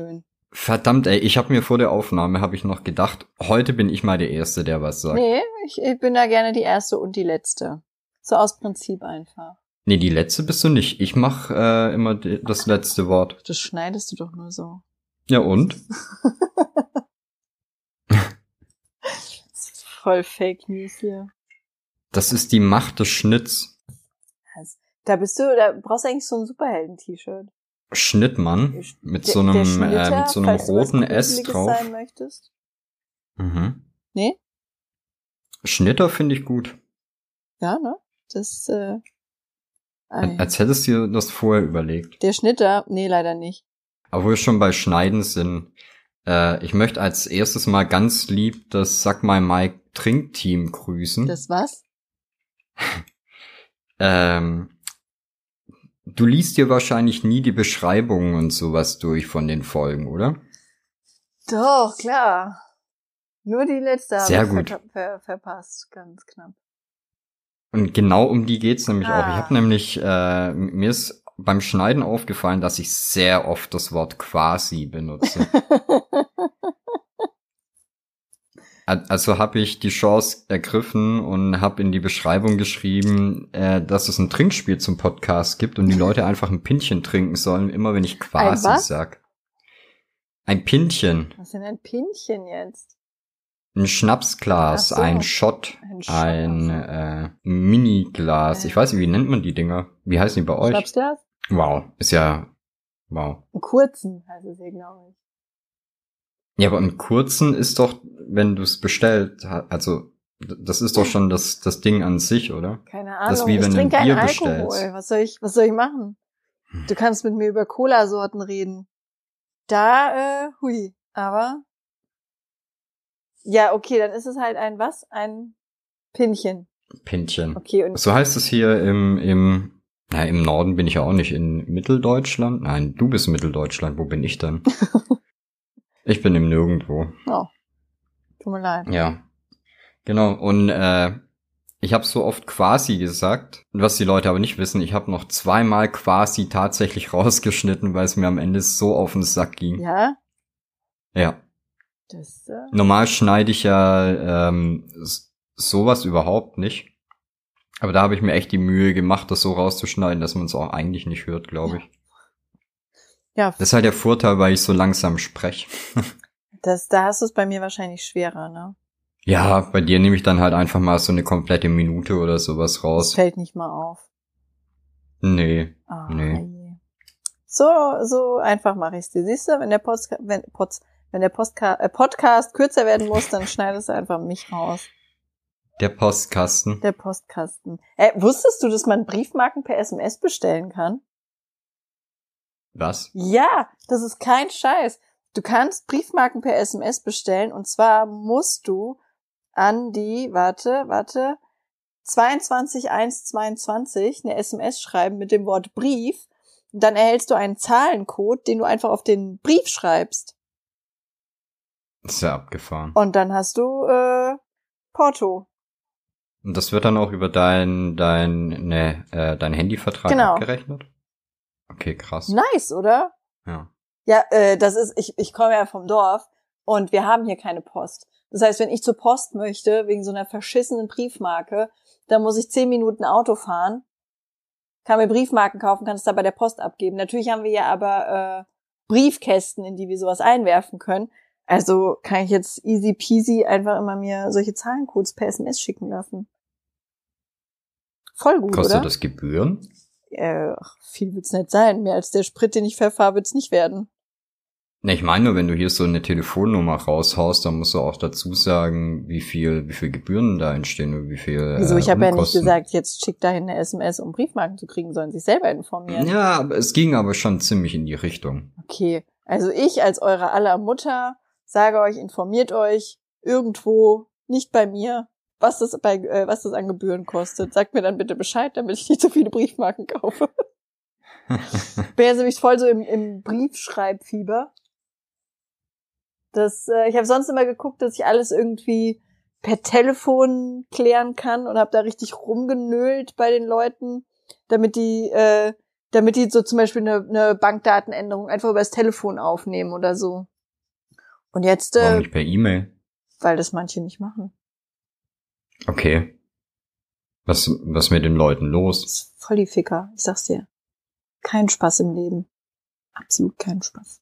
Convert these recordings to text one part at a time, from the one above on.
schön. Verdammt, ey, ich habe mir vor der Aufnahme habe ich noch gedacht, heute bin ich mal der Erste, der was sagt. Nee, ich, ich bin da gerne die erste und die letzte. So aus Prinzip einfach. Nee, die letzte bist du nicht. Ich mach äh, immer die, das letzte Wort. Das schneidest du doch nur so. Ja und? Das ist voll Fake News hier. Das ist die Macht des Schnitts. Also, Da bist du, da brauchst du eigentlich so ein Superhelden-T-Shirt. Schnittmann mit Der- so einem, äh, mit so einem roten S drauf. sein möchtest. Mhm. Nee? Schnitter finde ich gut. Ja, ne? Das, äh. Als hättest du dir das vorher überlegt. der Schnitter, nee, leider nicht. Aber wo wir schon bei Schneiden sind, äh, ich möchte als erstes mal ganz lieb das Sag mal Mike Trinkteam grüßen. Das was? Ähm, du liest dir wahrscheinlich nie die Beschreibungen und sowas durch von den Folgen, oder? Doch, klar. Nur die letzte habe ich. Ver ver verpasst, ganz knapp. Und genau um die geht's nämlich auch. Ich Ah. habe nämlich, äh, mir ist beim Schneiden aufgefallen, dass ich sehr oft das Wort quasi benutze. Al- Also habe ich die Chance ergriffen und habe in die Beschreibung geschrieben, äh, dass es ein Trinkspiel zum Podcast gibt und die Leute einfach ein Pinchen trinken sollen, immer wenn ich quasi was? sag. Ein Pinchen, Was ist denn ein Pinchen jetzt? ein Schnapsglas, so. ein Shot, Ein Shot, ein äh, Miniglas. Ich weiß nicht, wie nennt man die Dinger? Wie heißen die bei euch? Schnapsglas? Wow, ist ja wow. Einen kurzen heißt es hier, glaube ich. Ja, aber im kurzen ist doch, wenn du es bestellt, ha- also das ist doch schon das das Ding an sich, oder? Keine Ahnung. Das wie ich wenn ein trinke keinen Bier Alkohol. bestellst. Was soll ich, was soll ich machen? Hm. Du kannst mit mir über Cola-Sorten reden. Da, äh, hui. Aber. Ja, okay, dann ist es halt ein was? Ein Pinchen. Pinchen. Okay, und So heißt es hier im im na, im Norden bin ich ja auch nicht in Mitteldeutschland. Nein, du bist Mitteldeutschland. Wo bin ich denn? ich bin im Nirgendwo. oh, tut mir leid. Ja. Genau, und äh, ich habe so oft quasi gesagt, was die Leute aber nicht wissen, ich habe noch zweimal quasi tatsächlich rausgeschnitten, weil es mir am Ende so auf den Sack ging. Ja, Ja. das, äh, Normal schneide ich ja ähm, sowas überhaupt nicht. Aber da habe ich mir echt die Mühe gemacht, das so rauszuschneiden, dass man es auch eigentlich nicht hört, glaube ich. Ja, Das ist halt der Vorteil, weil ich so langsam spreche. das, da hast du es bei mir wahrscheinlich schwerer, ne? Ja, bei dir nehme ich dann halt einfach mal so eine komplette Minute oder sowas Das raus. fällt nicht mal auf. Nee. Ah, Nee. So, so einfach mache ich es dir. Siehst du, wenn der Postka wenn, Pods, wenn der Postka äh, Podcast kürzer werden muss, dann schneidest du einfach mich raus. Der Postkasten. Der Postkasten. Äh, wusstest du, dass man Briefmarken per SMS bestellen kann? Was? Ja, das ist kein Scheiß. Du kannst Briefmarken per SMS bestellen und zwar musst du an die, warte, warte, 22122 eine SMS schreiben mit dem Wort Brief. Und dann erhältst du einen Zahlencode, den du einfach auf den Brief schreibst. ist ja abgefahren. Und dann hast du äh, Porto. Und das wird dann auch über dein, dein, ne, äh, dein Handyvertrag Genau. abgerechnet? Okay, krass. Nice, oder? Ja. Ja, äh, das ist, ich, ich komme ja vom Dorf und wir haben hier keine Post. Das heißt, wenn ich zur Post möchte, wegen so einer verschissenen Briefmarke, dann muss ich zehn Minuten Auto fahren, kann mir Briefmarken kaufen, kann es da bei der Post abgeben. Natürlich haben wir ja aber äh, Briefkästen, in die wir sowas einwerfen können. Also kann ich jetzt easy peasy einfach immer mir solche Zahlencodes per SMS schicken lassen. Voll gut, Kostet oder? das Gebühren? Äh, ach, viel wird's nicht sein. Mehr als der Sprit, den ich verfahre, wird's nicht werden. Ne, ich meine nur, wenn du hier so eine Telefonnummer raushaust, dann musst du auch dazu sagen, wie viel, wie viel Gebühren da entstehen und wie viel. Wieso? äh, Ich habe ja nicht gesagt, jetzt schickt dahin eine SMS, um Briefmarken zu kriegen, sollen sich selber informieren. Ja, aber es ging aber schon ziemlich in die Richtung. Okay, also ich als eure aller Mutter sage euch, informiert euch irgendwo, nicht bei mir, was das bei äh, was das an Gebühren kostet. Sagt mir dann bitte Bescheid, damit ich nicht so viele Briefmarken kaufe. Bin jetzt nämlich voll so im, im Briefschreibfieber. Das, äh, ich habe sonst immer geguckt, dass ich alles irgendwie per Telefon klären kann und habe da richtig rumgenölt bei den Leuten, damit die äh, damit die so zum Beispiel eine, eine Bankdatenänderung einfach über das Telefon aufnehmen oder so. Und jetzt, Warum äh, nicht per E-Mail? weil das manche nicht machen. Okay. Was, was mit den Leuten Das los? ist voll die Ficker, ich sag's dir. Kein Spaß im Leben. Absolut kein Spaß.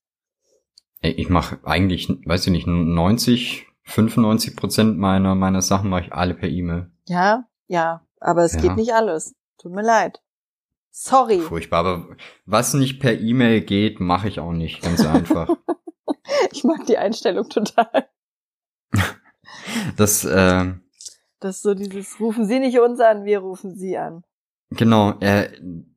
Ey, Ich mache eigentlich, weiß ich nicht, 90, 95 Prozent meiner, meiner Sachen mache ich alle per E-Mail. Ja, ja, aber es Ja. geht nicht alles. Tut mir leid. Sorry. Furchtbar, aber was nicht per E-Mail geht, mache ich auch nicht, ganz einfach. Ich mag die Einstellung total. Das, äh, Das ist so dieses, rufen Sie nicht uns an, wir rufen Sie an. genau, äh,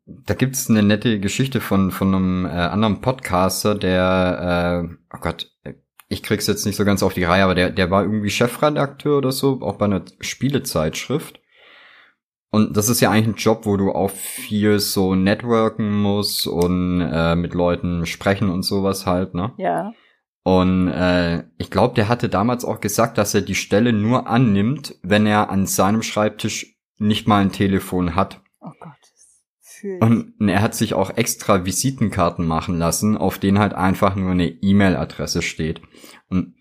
da gibt's eine nette Geschichte von, von einem äh, anderen Podcaster, der, äh, oh Gott, ich krieg's jetzt nicht so ganz auf die Reihe, aber der, der war irgendwie Chefredakteur oder so, auch bei einer Spielezeitschrift. Und das ist ja eigentlich ein Job, wo du auch viel so networken musst und äh, mit Leuten sprechen und sowas halt, ne? Ja. Und äh, ich glaube, der hatte damals auch gesagt, dass er die Stelle nur annimmt, wenn er an seinem Schreibtisch nicht mal ein Telefon hat. Oh Gott. Und er hat sich auch extra Visitenkarten machen lassen, auf denen halt einfach nur eine E-Mail-Adresse steht. Und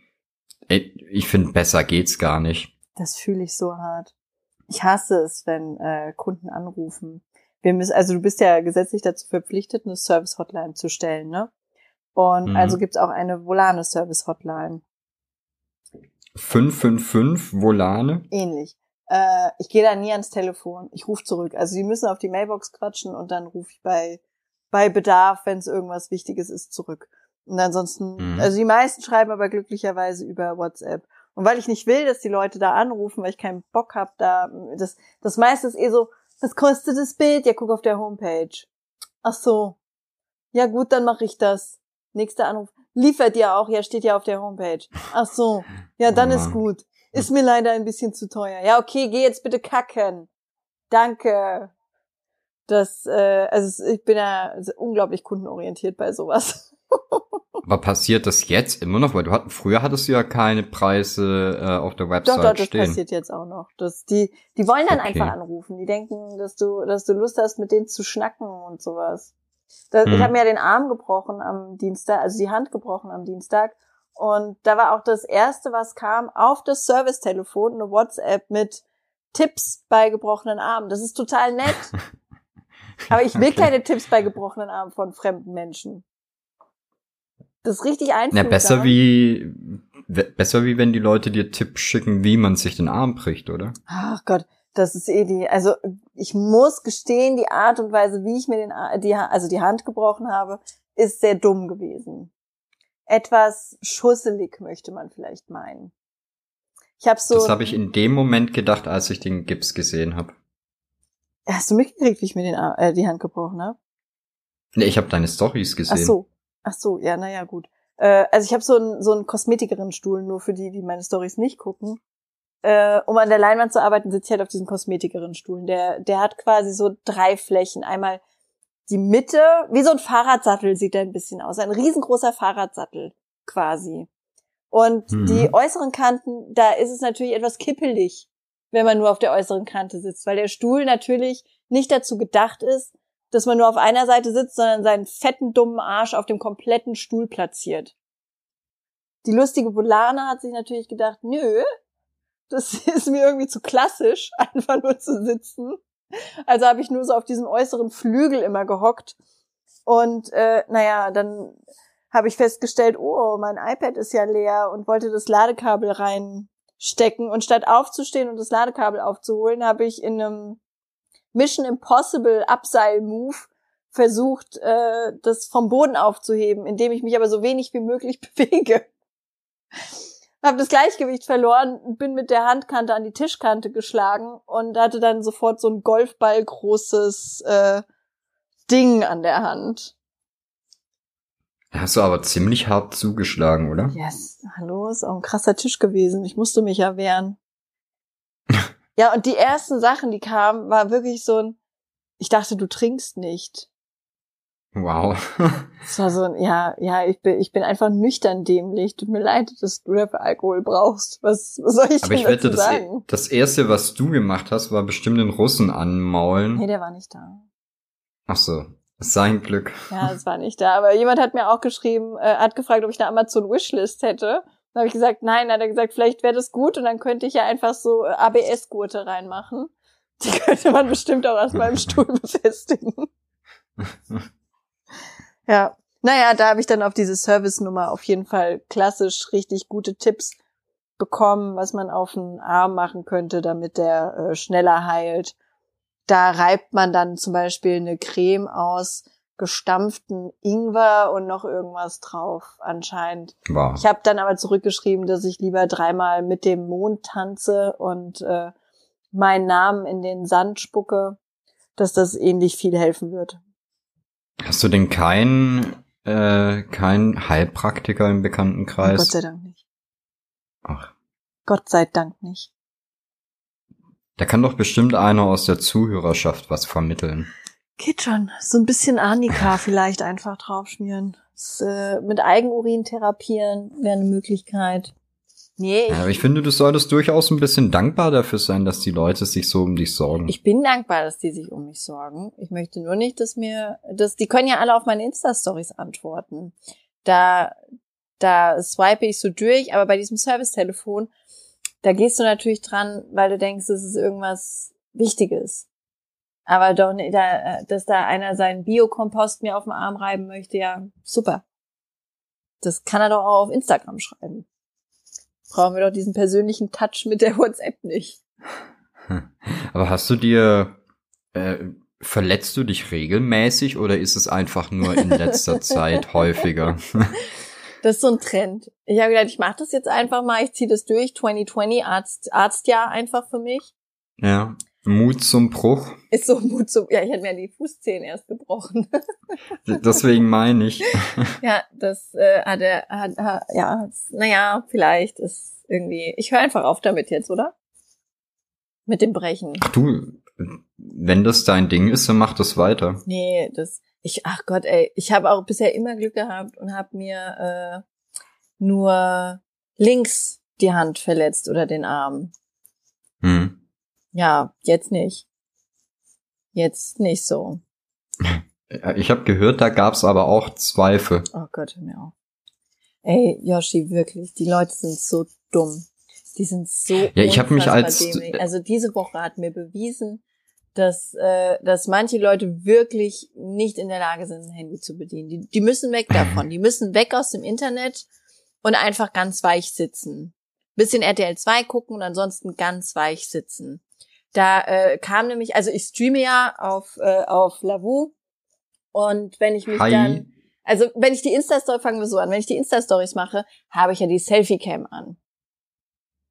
ey, ich finde, besser geht's gar nicht. Das fühle ich so hart. Ich hasse es, wenn äh, Kunden anrufen. Wir müssen, also du bist ja gesetzlich dazu verpflichtet, eine Service-Hotline zu stellen, ne? Und Mhm. also gibt's auch eine Volane Service-Hotline. 555 Volane. Ähnlich. Äh, ich gehe da nie ans Telefon. Ich rufe zurück. Also die müssen auf die Mailbox quatschen und dann rufe ich bei, bei Bedarf, wenn es irgendwas Wichtiges ist, zurück. Und ansonsten, Mhm. also die meisten schreiben aber glücklicherweise über WhatsApp. Und weil ich nicht will, dass die Leute da anrufen, weil ich keinen Bock hab, da, das, das meiste ist eh so, was kostet das Bild? Ja, guck auf der Homepage. Ach so. Ja gut, dann mache ich das. Nächster Anruf. Liefert ihr auch? Ja, steht ja auf der Homepage. Ach so. Ja, dann Oh ist gut. Ist mir leider ein bisschen zu teuer. Ja, okay, geh jetzt bitte kacken. Danke. Das, äh, also ich bin ja unglaublich kundenorientiert bei sowas. Aber passiert das jetzt immer noch? Weil du hatten, früher hattest du ja keine Preise äh, auf der Website Doch, doch, das stehen. passiert jetzt auch noch. Das, die, die wollen dann Okay. einfach anrufen. Die denken, dass du, dass du Lust hast, mit denen zu schnacken und sowas. Das, Ich Mhm. habe mir ja den Arm gebrochen am Dienstag, also die Hand gebrochen am Dienstag. Und da war auch das erste, was kam, auf das Servicetelefon eine WhatsApp mit Tipps bei gebrochenen Armen. Das ist total nett. Aber ich will Okay. keine Tipps bei gebrochenen Armen von fremden Menschen. Das ist richtig einfach. Na, besser wie, besser wie wenn die Leute dir Tipps schicken, wie man sich den Arm bricht, oder? Ach Gott, das ist eh die, also ich muss gestehen, die Art und Weise, wie ich mir den, die, also die Hand gebrochen habe, ist sehr dumm gewesen. Etwas schusselig, möchte man vielleicht meinen. Ich habe so. das habe ich in dem Moment gedacht, als ich den Gips gesehen habe. Hast du mitgekriegt, wie ich mir den, äh, die Hand gebrochen habe? Nee, ich habe deine Stories gesehen. Ach so, ach so, ja, naja, gut. Äh, also ich habe so einen so einen Kosmetikerin-Stuhl, nur für die, die meine Stories nicht gucken. Äh, um an der Leinwand zu arbeiten, sitze ich halt auf diesen Kosmetikerin-Stuhl. Der, der hat quasi so drei Flächen. Einmal die Mitte, wie so ein Fahrradsattel sieht der ein bisschen aus. Ein riesengroßer Fahrradsattel quasi. Und Mhm. die äußeren Kanten, da ist es natürlich etwas kippelig, wenn man nur auf der äußeren Kante sitzt, weil der Stuhl natürlich nicht dazu gedacht ist, dass man nur auf einer Seite sitzt, sondern seinen fetten, dummen Arsch auf dem kompletten Stuhl platziert. Die lustige Bolana hat sich natürlich gedacht, nö, das ist mir irgendwie zu klassisch, einfach nur zu sitzen. Also habe ich nur so auf diesem äußeren Flügel immer gehockt. Und äh, naja, dann habe ich festgestellt, oh, mein iPad ist ja leer und wollte das Ladekabel reinstecken. Und statt aufzustehen und das Ladekabel aufzuholen, habe ich in einem Mission Impossible Abseil-Move versucht, äh, das vom Boden aufzuheben, indem ich mich aber so wenig wie möglich bewege. Habe das Gleichgewicht verloren, bin mit der Handkante an die Tischkante geschlagen und hatte dann sofort so ein Golfball großes äh, Ding an der Hand. Hast du aber ziemlich hart zugeschlagen, oder? Yes, hallo, ist auch ein krasser Tisch gewesen. Ich musste mich ja wehren. ja, und die ersten Sachen, die kamen, war wirklich so ein, ich dachte, du trinkst nicht. Wow. Es war so ein, ja, ja, ich bin, ich bin einfach nüchtern dämlich. Tut mir leid, dass du dafür Alkohol brauchst. Was, was soll ich aber ich wette, das, sagen? das erste, was du gemacht hast, war bestimmt den Russen anmaulen. Nee, der war nicht da. Ach so. Sein Glück. Ja, es war nicht da. Aber jemand hat mir auch geschrieben, äh, hat gefragt, ob ich eine Amazon-Wishlist hätte. Dann habe ich gesagt, nein, dann hat er gesagt, vielleicht wäre das gut und dann könnte ich ja einfach so äh, ABS-Gurte reinmachen. Die könnte man bestimmt auch aus meinem Stuhl befestigen. Ja. Naja, da habe ich dann auf diese Service-Nummer auf jeden Fall klassisch richtig gute Tipps bekommen, was man auf den Arm machen könnte, damit der äh, schneller heilt. Da reibt man dann zum Beispiel eine Creme aus gestampften Ingwer und noch irgendwas drauf anscheinend. Wow. Ich habe dann aber zurückgeschrieben, dass ich lieber dreimal mit dem Mond tanze und äh, meinen Namen in den Sand spucke, dass das ähnlich viel helfen wird. Hast du denn keinen äh, kein Heilpraktiker im Bekanntenkreis? Gott sei Dank nicht. Ach. Gott sei Dank nicht. Da kann doch bestimmt einer aus der Zuhörerschaft was vermitteln. Geht schon. So ein bisschen Arnika vielleicht einfach draufschmieren. Das, äh, mit Eigenurin therapieren wäre eine Möglichkeit. Nee, ich, Ja, aber ich finde, du solltest durchaus ein bisschen dankbar dafür sein, dass die Leute sich so um dich sorgen. ich bin dankbar, dass die sich um mich sorgen. Ich möchte nur nicht, dass mir, dass die können ja alle auf meine Insta-Stories antworten. Da, da swipe ich so durch, aber bei diesem Servicetelefon, da gehst du natürlich dran, weil du denkst, es ist irgendwas Wichtiges. Aber doch, nicht, da, dass da einer seinen Biokompost mir auf den Arm reiben möchte, ja, super. Das kann er doch auch auf Instagram schreiben. Brauchen wir doch diesen persönlichen Touch mit der WhatsApp nicht. Aber hast du dir, äh, verletzt du dich regelmäßig oder ist es einfach nur in letzter Zeit häufiger? Das ist so ein Trend. Ich habe gedacht, ich mache das jetzt einfach mal, ich ziehe das durch. 2020 Arzt, Arztjahr einfach für mich. ja. Mut zum Bruch. Ist so Mut zum. Ja, ich hätte mir die Fußzehen erst gebrochen. Deswegen meine ich. ja, das äh, hat er, hat, hat, ja, naja, vielleicht ist irgendwie. Ich höre einfach auf damit jetzt, oder? Mit dem Brechen. Ach du, wenn das dein Ding ist, dann mach das weiter. Nee, das. Ich, ach Gott, ey, ich habe auch bisher immer Glück gehabt und habe mir äh, nur links die Hand verletzt oder den Arm. Hm. Ja, jetzt nicht. Jetzt nicht so. Ich habe gehört, da gab's aber auch Zweifel. Oh Gott, hör mir auf. Ey, Yoshi, wirklich, die Leute sind so dumm. Die sind so Ja, ich hab mich als- dämlich. Also diese Woche hat mir bewiesen, dass, äh, dass manche Leute wirklich nicht in der Lage sind, ein Handy zu bedienen. Die, die müssen weg davon. Die müssen weg aus dem Internet und einfach ganz weich sitzen. Bisschen RTL 2 gucken und ansonsten ganz weich sitzen. Da äh, kam nämlich, also ich streame ja auf, äh, auf Lavu und wenn ich mich Hi. dann, also wenn ich die Insta-Story, fangen wir so an, wenn ich die Insta-Stories mache, habe ich ja die Selfie-Cam an.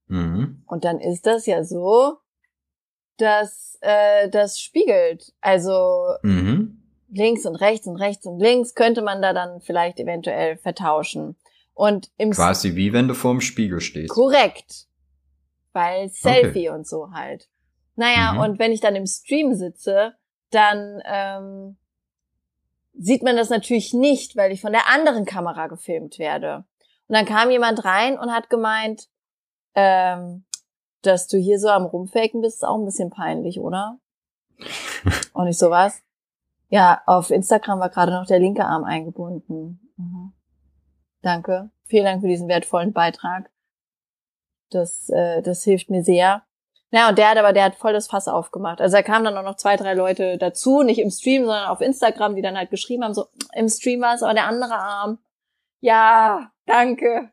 Mhm. Und dann ist das ja so, dass äh, das spiegelt. Also Mhm. links und rechts und rechts und links könnte man da dann vielleicht eventuell vertauschen. Und im Quasi wie wenn du vorm Spiegel stehst. Korrekt. Weil Selfie und so halt. Naja, Mhm. und wenn ich dann im Stream sitze, dann ähm, sieht man das natürlich nicht, weil ich von der anderen Kamera gefilmt werde. Und dann kam jemand rein und hat gemeint, ähm, dass du hier so am Rumfaken bist, ist auch ein bisschen peinlich, oder? und ich so was? Ja, auf Instagram war gerade noch der linke Arm eingebunden. Mhm. Danke. Vielen Dank für diesen wertvollen Beitrag. Das, äh, das hilft mir sehr. Ja, und der hat aber, der hat voll das Fass aufgemacht. Also da kamen dann auch noch zwei, drei Leute dazu, nicht im Stream, sondern auf Instagram, die dann halt geschrieben haben, so, im Stream war es aber der andere Arm. Ja, danke.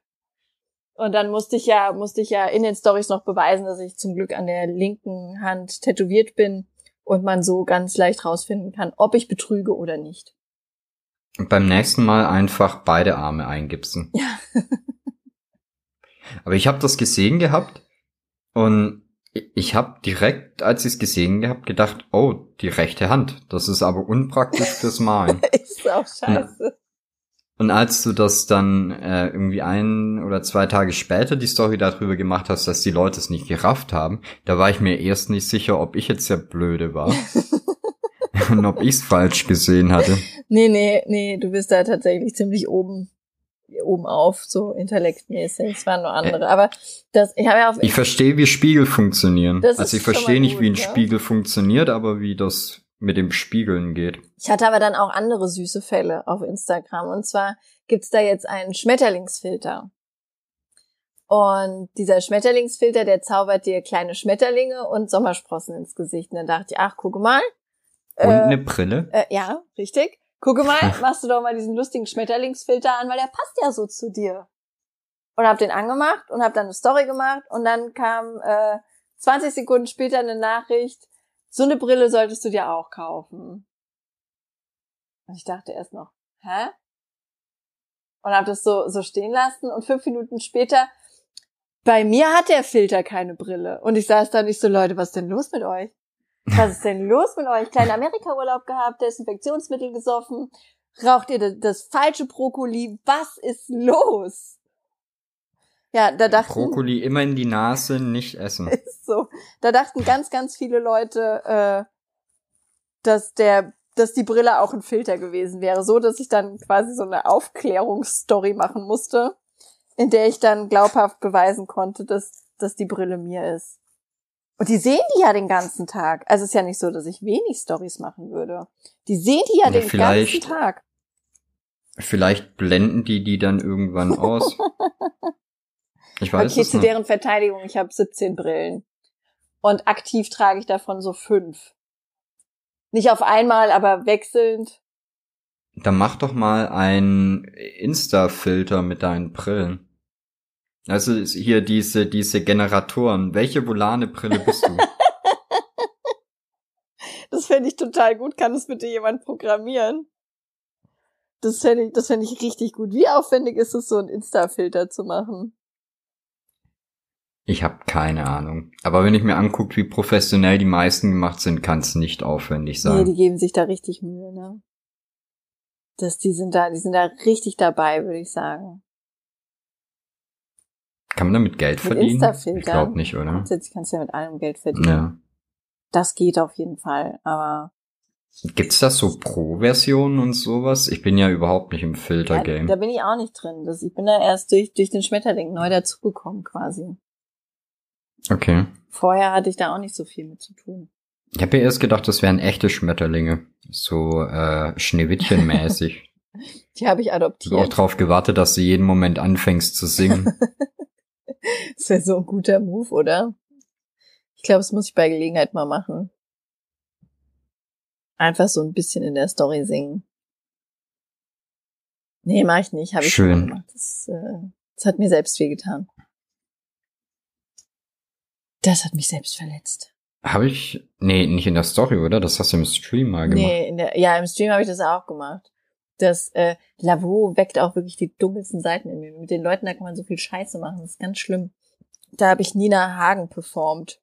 Und dann musste ich ja, musste ich ja in den Stories noch beweisen, dass ich zum Glück an der linken Hand tätowiert bin und man so ganz leicht rausfinden kann, ob ich betrüge oder nicht. Und beim nächsten Mal einfach beide Arme eingipsen. Ja. Aber ich habe das gesehen gehabt und ich habe direkt, als ich es gesehen gehabt, gedacht, oh, die rechte Hand. Das ist aber unpraktisch fürs Malen. ist auch scheiße. Und als du das dann äh, irgendwie ein oder zwei Tage später die Story darüber gemacht hast, dass die Leute es nicht gerafft haben, da war ich mir erst nicht sicher, ob ich jetzt der Blöde war und ob ich's falsch gesehen hatte. Nee, nee, nee, du bist da tatsächlich ziemlich oben, oben auf, so intellektmäßig. Es waren nur andere. Aber das, ich habe ja auf Ich verstehe, wie Spiegel funktionieren. Das also ich verstehe nicht, gut, wie ein ja. Spiegel funktioniert, aber wie das mit dem Spiegeln geht. Ich hatte aber dann auch andere süße Fälle auf Instagram. Und zwar gibt's da jetzt einen Schmetterlingsfilter. Und dieser Schmetterlingsfilter, der zaubert dir kleine Schmetterlinge und Sommersprossen ins Gesicht. Und dann dachte ich, ach, guck mal. Und äh, eine Brille. Äh, ja, richtig. Gucke mal, machst du doch mal diesen lustigen Schmetterlingsfilter an, weil der passt ja so zu dir. Und hab den angemacht und hab dann eine Story gemacht und dann kam äh, 20 Sekunden später eine Nachricht, so eine Brille solltest du dir auch kaufen. Und ich dachte erst noch, hä? Und hab das so, so stehen lassen und fünf Minuten später, bei mir hat der Filter keine Brille. Und ich saß da nicht so, Leute, was ist denn los mit euch? Was ist denn los mit euch? Kleinen Amerika-Urlaub gehabt, Desinfektionsmittel gesoffen, raucht ihr das, das falsche Brokkoli? Was ist los? Ja, da dachten, Brokkoli immer in die Nase, nicht essen. ist so, da dachten ganz, ganz viele Leute, äh, dass der, dass die Brille auch ein Filter gewesen wäre, so dass ich dann quasi so eine Aufklärungsstory machen musste, in der ich dann glaubhaft beweisen konnte, dass, dass die Brille mir ist. Und die sehen die ja den ganzen Tag. Also es ist ja nicht so, dass ich wenig Stories machen würde. Die sehen die ja, Ja, den ganzen Tag. Vielleicht blenden die die dann irgendwann aus. Ich weiß okay, es zu nicht. deren Verteidigung, ich habe 17 Brillen. Und aktiv trage ich davon so fünf. Nicht auf einmal, aber wechselnd. Dann mach doch mal einen Insta-Filter mit deinen Brillen. Also hier diese, diese Generatoren. Welche volane Brille bist du? Das fände ich total gut. Kann das bitte jemand programmieren? Das fände ich, das fände ich richtig gut. Wie aufwendig ist es, so einen Insta-Filter zu machen? Ich habe keine Ahnung. Aber wenn ich mir angucke, wie professionell die meisten gemacht sind, kann es nicht aufwendig Nee, sein. die geben sich da richtig Mühe, ne? Das, die sind da, die sind da richtig dabei, würde ich sagen. Kann man damit Geld Mit verdienen? Ich glaube nicht, oder? Grundsätzlich kannst du ja mit allem Geld verdienen. Ja. Das geht auf jeden Fall, aber Gibt's das so Pro-Versionen und sowas? Ich bin ja überhaupt nicht im ja, Filter-Game. da bin ich auch nicht drin. Das, ich bin da erst durch, durch den Schmetterling neu dazugekommen quasi. Okay. Vorher hatte ich da auch nicht so viel mit zu tun. Ich habe ja erst gedacht, das wären echte Schmetterlinge. So äh, Schneewittchen-mäßig. Die habe ich Ich habe auch adoptiert. drauf gewartet, dass du jeden Moment anfängst zu singen. Das wäre so ein guter Move, oder? Ich glaube, das muss ich bei Gelegenheit mal machen. Einfach so ein bisschen in der Story singen. Nee, mach ich nicht. Habe ich schon Schön. gemacht. Das, äh, das hat mir selbst wehgetan. Das hat mich selbst verletzt. habe ich. Nee, nicht in der Story, oder? Das hast du im Stream mal gemacht. Nee, in der, ja, im Stream habe ich das auch gemacht. Das äh, Lavo weckt auch wirklich die dunkelsten Seiten in mir. Mit den Leuten, da kann man so viel Scheiße machen. Das ist ganz schlimm. Da habe ich Nina Hagen performt.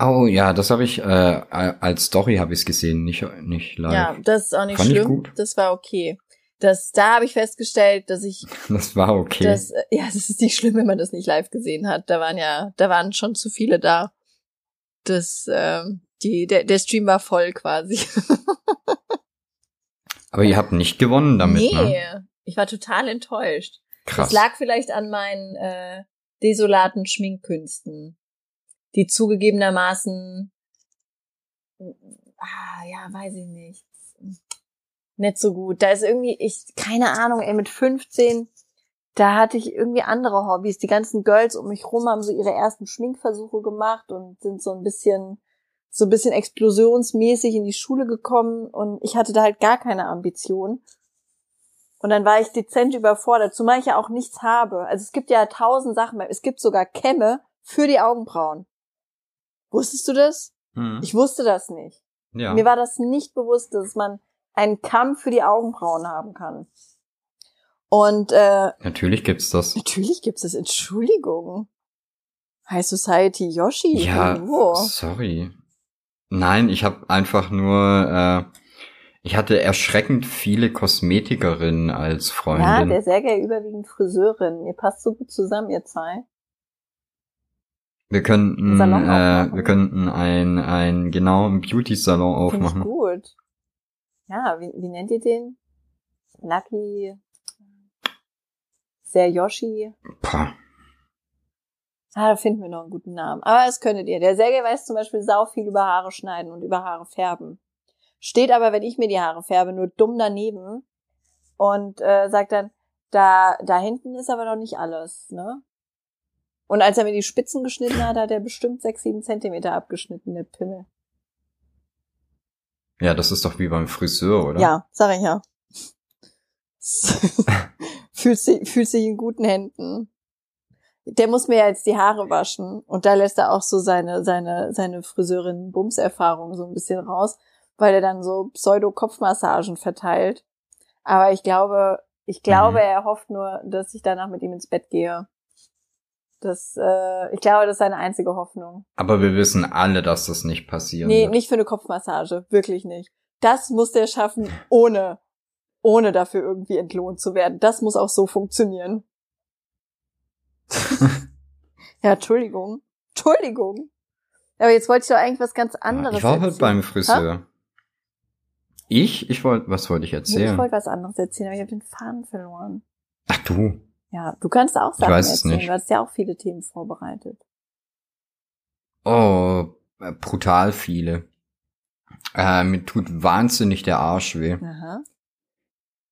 Oh ja, das habe ich, äh, als Story habe ich es gesehen, nicht, nicht live. Ja, das ist auch nicht Fand schlimm. Das war okay. Das, da habe ich festgestellt, dass ich, Das war okay. das, äh, ja, das ist nicht schlimm, wenn man das nicht live gesehen hat. Da waren ja, da waren schon zu viele da. Das, ähm, die, der, der Stream war voll quasi. Aber ihr habt nicht gewonnen damit, nee, ne? ich war total enttäuscht. Krass. Das lag vielleicht an meinen äh, desolaten Schminkkünsten, die zugegebenermaßen, ah, ja, weiß ich nicht, nicht so gut. Da ist irgendwie, ich, keine Ahnung, ey, mit 15, da hatte ich irgendwie andere Hobbys. Die ganzen Girls um mich rum haben so ihre ersten Schminkversuche gemacht und sind so ein bisschen, so ein bisschen explosionsmäßig in die Schule gekommen und ich hatte da halt gar keine Ambition. Und dann war ich dezent überfordert, zumal ich ja auch nichts habe. Also es gibt ja tausend Sachen. Es gibt sogar Kämme für die Augenbrauen. Wusstest du das? Hm. Ich wusste das nicht. ja. Mir war das nicht bewusst, dass man einen Kamm für die Augenbrauen haben kann. Und äh, Natürlich gibt's das. natürlich gibt es Entschuldigung. High Society Yoshi. Ja, irgendwo. sorry. Nein, ich habe einfach nur, äh, ich hatte erschreckend viele Kosmetikerinnen als Ja, Freundin. der Sergei überwiegend Friseurin. Ihr passt so gut zusammen, ihr zwei. wir könnten, äh, aufmachen. wir könnten ein, ein genau einen Beauty-Salon Finde ich aufmachen. gut. Ja, wie, wie nennt ihr den? Lucky Ser Yoshi. Pah. Ah, da finden wir noch einen guten Namen. Aber das könntet ihr. Der Sergei weiß zum Beispiel sau viel über Haare schneiden und über Haare färben. steht aber, wenn ich mir die Haare färbe, nur dumm daneben und äh, sagt dann, da, da hinten ist aber noch nicht alles, ne? Und als er mir die Spitzen geschnitten hat, hat er bestimmt sechs, sieben Zentimeter abgeschnitten, der Pimmel. Ja, das ist doch wie beim Friseur, oder? Ja, sag ich ja. fühlt, sich, fühlt sich in guten Händen. Der muss mir ja jetzt die Haare waschen und da lässt er auch so seine, seine, seine Friseurin-Bums-Erfahrung so ein bisschen raus, weil er dann so Pseudo-Kopfmassagen verteilt. Aber ich glaube, ich glaube, mhm. er hofft nur, dass ich danach mit ihm ins Bett gehe. Das, äh, ich glaube, das ist seine einzige Hoffnung. Aber wir wissen alle, dass das nicht passieren nee, wird. Nicht für eine Kopfmassage. Wirklich nicht. Das muss der schaffen, ohne, ohne dafür irgendwie entlohnt zu werden. Das muss auch so funktionieren. ja, Entschuldigung. Entschuldigung. Aber jetzt wollte ich doch eigentlich was ganz anderes Ich war heute beim Friseur. Ha? Ich? Ich wollte, was wollte ich erzählen? Ich wollte was anderes erzählen, aber ich habe den Faden verloren. Ach du. Ja, du kannst auch Sachen ich weiß erzählen. Nicht. Du hast ja auch viele Themen vorbereitet. Oh, äh, brutal viele. Äh, mir tut wahnsinnig der Arsch weh. Aha.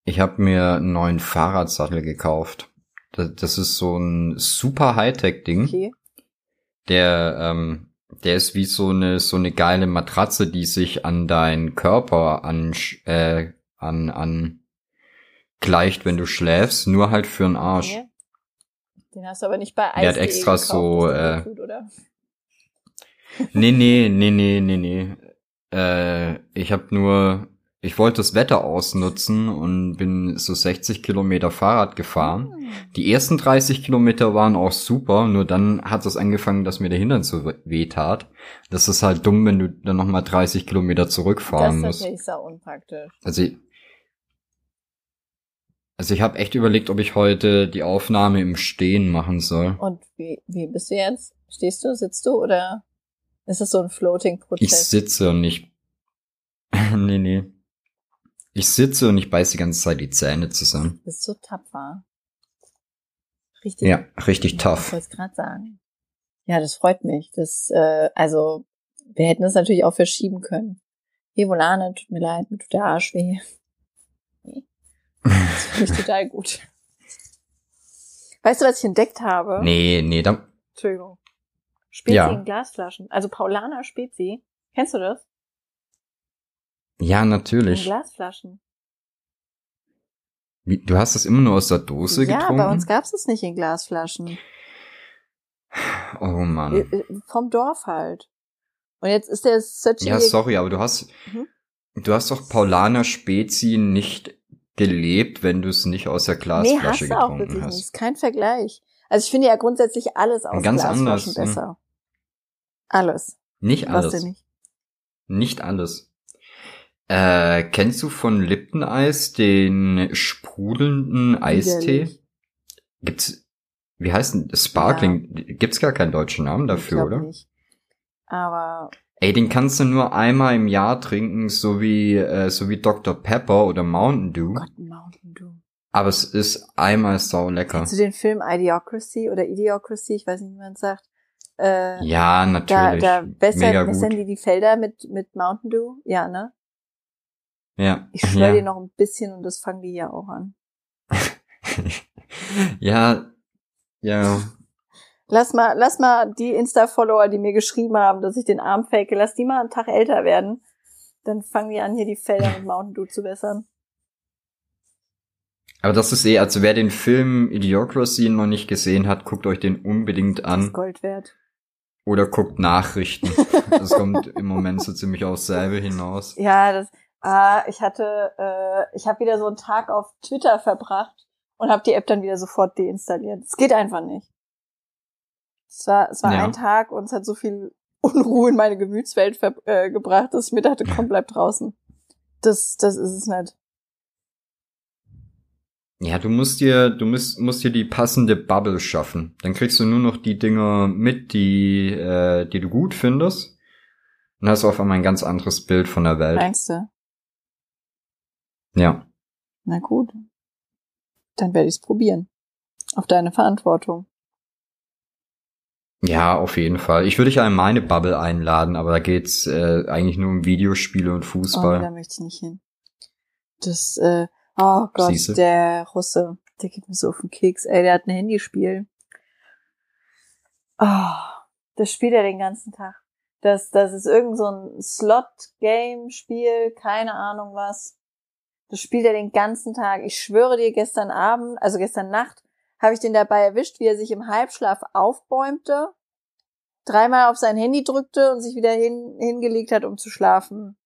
Ich habe mir einen neuen Fahrradsattel gekauft. Das, das ist so ein super Hightech-Ding. Okay. Der, ähm, der ist wie so eine so eine geile Matratze, die sich an deinen Körper an äh, an an gleicht, wenn du schläfst, nur halt für den Arsch. Okay. Den hast du aber nicht bei Eis. Der hat extra gekauft, so äh, tut, oder? Nee, nee, nee, nee, nee, nee. Äh, ich habe nur ich wollte das Wetter ausnutzen und bin so 60 Kilometer Fahrrad gefahren. Mhm. Die ersten 30 Kilometer waren auch super, nur dann hat es angefangen, dass mir der Hintern so weh tat. Das ist halt dumm, wenn du dann nochmal 30 Kilometer zurückfahren musst. Das ist natürlich sehr unpraktisch. Also, ich, also ich habe echt überlegt, ob ich heute die Aufnahme im Stehen machen soll. Und wie, wie bist du jetzt? Stehst du, sitzt du oder ist es so ein Floating-Prozess? Ich sitze und nicht. nee, nee. Ich sitze und ich beiß die ganze Zeit die Zähne zusammen. Du bist so tapfer. Richtig. Ja, richtig tough. Ich wollte es gerade sagen. Ja, das freut mich. Das, äh, also, wir hätten das natürlich auch verschieben können. Evolane, tut mir leid, mir tut der Arsch weh. Das finde ich total gut. Weißt du, was ich entdeckt habe? Nee, nee, dann. Entschuldigung. Spezi ja. in Glasflaschen. Also Paulaner Spezi. Kennst du das? Ja, natürlich. In Glasflaschen. Wie, du hast das immer nur aus der Dose ja, getrunken? Ja, bei uns gab's es nicht in Glasflaschen. Oh Mann. Äh, äh, vom Dorf halt. Und jetzt ist der Searching. Ja, sorry, aber du hast, mhm. du hast doch Paulaner Spezi nicht gelebt, wenn du es nicht aus der Glasflasche nee, hast du getrunken auch wirklich hast. Nicht. Ist kein Vergleich. Also ich finde ja grundsätzlich alles aus Ganz Glasflaschen anders, hm. besser. Hm. Alles. Nicht alles. Nicht? Nicht alles. Äh, kennst du von Lipton Eis den sprudelnden Eistee? Gibt's, wie heißt denn, Sparkling, ja. gibt's gar keinen deutschen Namen dafür, oder? Nicht. Aber. Ey, den kannst du nur einmal im Jahr trinken, so wie, äh, so wie Dr. Pepper oder Mountain Dew. Gott, Mountain Dew. Aber es ist einmal sau lecker. Kennst du den Film Idiocracy oder Idiocracy? Ich weiß nicht, wie man sagt. Äh, ja, natürlich. Da, da besser, Mega bessern gut. die die Felder mit, mit Mountain Dew? Ja, ne? Ja. Ich schwöre ja. dir noch ein bisschen und das fangen die ja auch an. ja, ja. Lass mal, lass mal die Insta-Follower, die mir geschrieben haben, dass ich den Arm fake, lass die mal einen Tag älter werden. Dann fangen die an, hier die Felder mit Mountain Dew zu bessern. Aber das ist eh, also wer den Film Idiocracy noch nicht gesehen hat, guckt euch den unbedingt an. Das ist Gold wert. Oder guckt Nachrichten. das kommt im Moment so ziemlich aufs selbe hinaus. Ja, das, Ah, ich hatte, äh, ich habe wieder so einen Tag auf Twitter verbracht und habe die App dann wieder sofort deinstalliert. Es geht einfach nicht. Es war, es war ja. ein Tag und es hat so viel Unruhe in meine Gemütswelt äh, gebracht, dass ich mir dachte, komm, bleib draußen. Das, das ist es nicht. Ja, du musst dir, du musst, musst dir die passende Bubble schaffen. Dann kriegst du nur noch die Dinger mit, die, äh, die du gut findest. Und hast auf einmal ein ganz anderes Bild von der Welt. Meinst du? Ja. Na gut. Dann werde ich es probieren. Auf deine Verantwortung. Ja, auf jeden Fall. Ich würde dich ja in meine Bubble einladen, aber da geht's äh, eigentlich nur um Videospiele und Fußball. Oh, da möchte ich nicht hin. Das, äh, oh Gott, Siehste? der Russe, der geht mir so auf den Keks. Ey, der hat ein Handyspiel. Oh, das spielt er den ganzen Tag. Das, das ist irgend so ein Slot-Game-Spiel, keine Ahnung was. Das spielt er den ganzen Tag. Ich schwöre dir, gestern Abend, also gestern Nacht, habe ich den dabei erwischt, wie er sich im Halbschlaf aufbäumte, dreimal auf sein Handy drückte und sich wieder hin, hingelegt hat, um zu schlafen.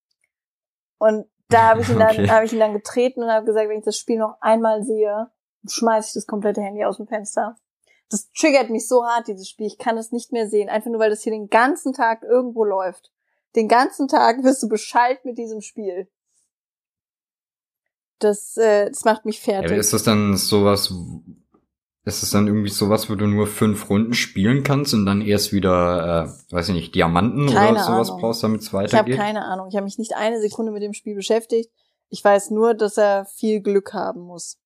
Und da habe ich ihn dann, Okay. habe ich ihn dann getreten und habe gesagt, wenn ich das Spiel noch einmal sehe, schmeiße ich das komplette Handy aus dem Fenster. Das triggert mich so hart, dieses Spiel. Ich kann es nicht mehr sehen. Einfach nur, weil das hier den ganzen Tag irgendwo läuft. Den ganzen Tag wirst du Bescheid mit diesem Spiel. Das, äh, das macht mich Ja, fertig. aber ist das dann sowas, ist das dann irgendwie sowas, wo du nur fünf Runden spielen kannst und dann erst wieder, äh, weiß ich nicht, Diamanten Keine oder sowas Ahnung. brauchst, damit es Ich habe weitergeht? keine Ahnung. Ich habe mich nicht eine Sekunde mit dem Spiel beschäftigt. Ich weiß nur, dass er viel Glück haben muss.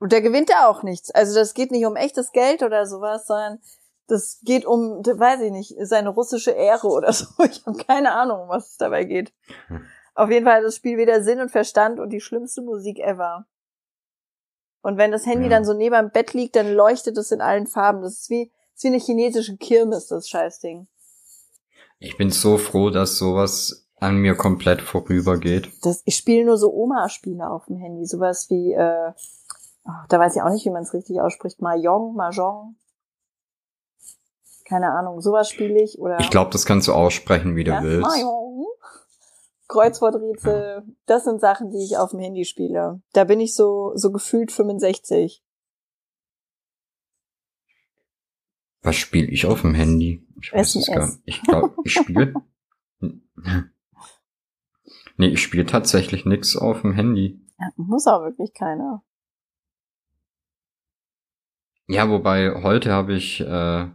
Und der gewinnt ja auch nichts. Also das geht nicht um echtes Geld oder sowas, sondern das geht um, weiß ich nicht, seine russische Ehre oder so. Ich habe keine Ahnung, um was es dabei geht. Auf jeden Fall hat das Spiel weder Sinn und Verstand und die schlimmste Musik ever. Und wenn das Handy Ja. dann so neben dem Bett liegt, dann leuchtet es in allen Farben. Das ist wie, das ist wie eine chinesische Kirmes, das Scheißding. Ich bin so froh, dass sowas an mir komplett vorübergeht. das, ich spiele nur so Oma-Spiele auf dem Handy, sowas wie, äh, oh, da weiß ich auch nicht, wie man es richtig ausspricht, Mahjong, Mahjong. Keine Ahnung, sowas spiele ich oder Ich glaube, das kannst du aussprechen, wie du ja, willst. Mahjong. Kreuzworträtsel, das sind Sachen, die ich auf dem Handy spiele. Da bin ich so so gefühlt 65. Was spiele ich auf dem Handy? Ich weiß es gar nicht. Ich glaube, ich spiele. nee, ich spiele tatsächlich nix auf dem Handy. Ja, muss auch wirklich keiner. Ja, wobei heute habe ich äh,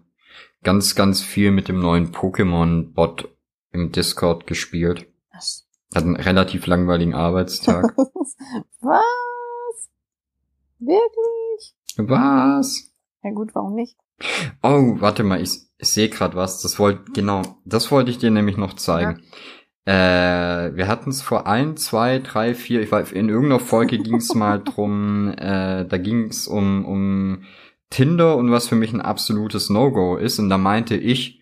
ganz, ganz viel mit dem neuen Pokémon-Bot im Discord gespielt. Was? Hat einen relativ langweiligen Arbeitstag. Was? Wirklich? Was? Ja gut, warum nicht? Oh, warte mal, ich, ich sehe gerade was. Das wollte genau, das wollte ich dir nämlich noch zeigen. Äh, wir hatten es vor ein, zwei, drei, vier. Ich weiß, in irgendeiner Folge ging es mal drum. Äh, da ging es um um Tinder und was für mich ein absolutes No-Go ist. Und da meinte ich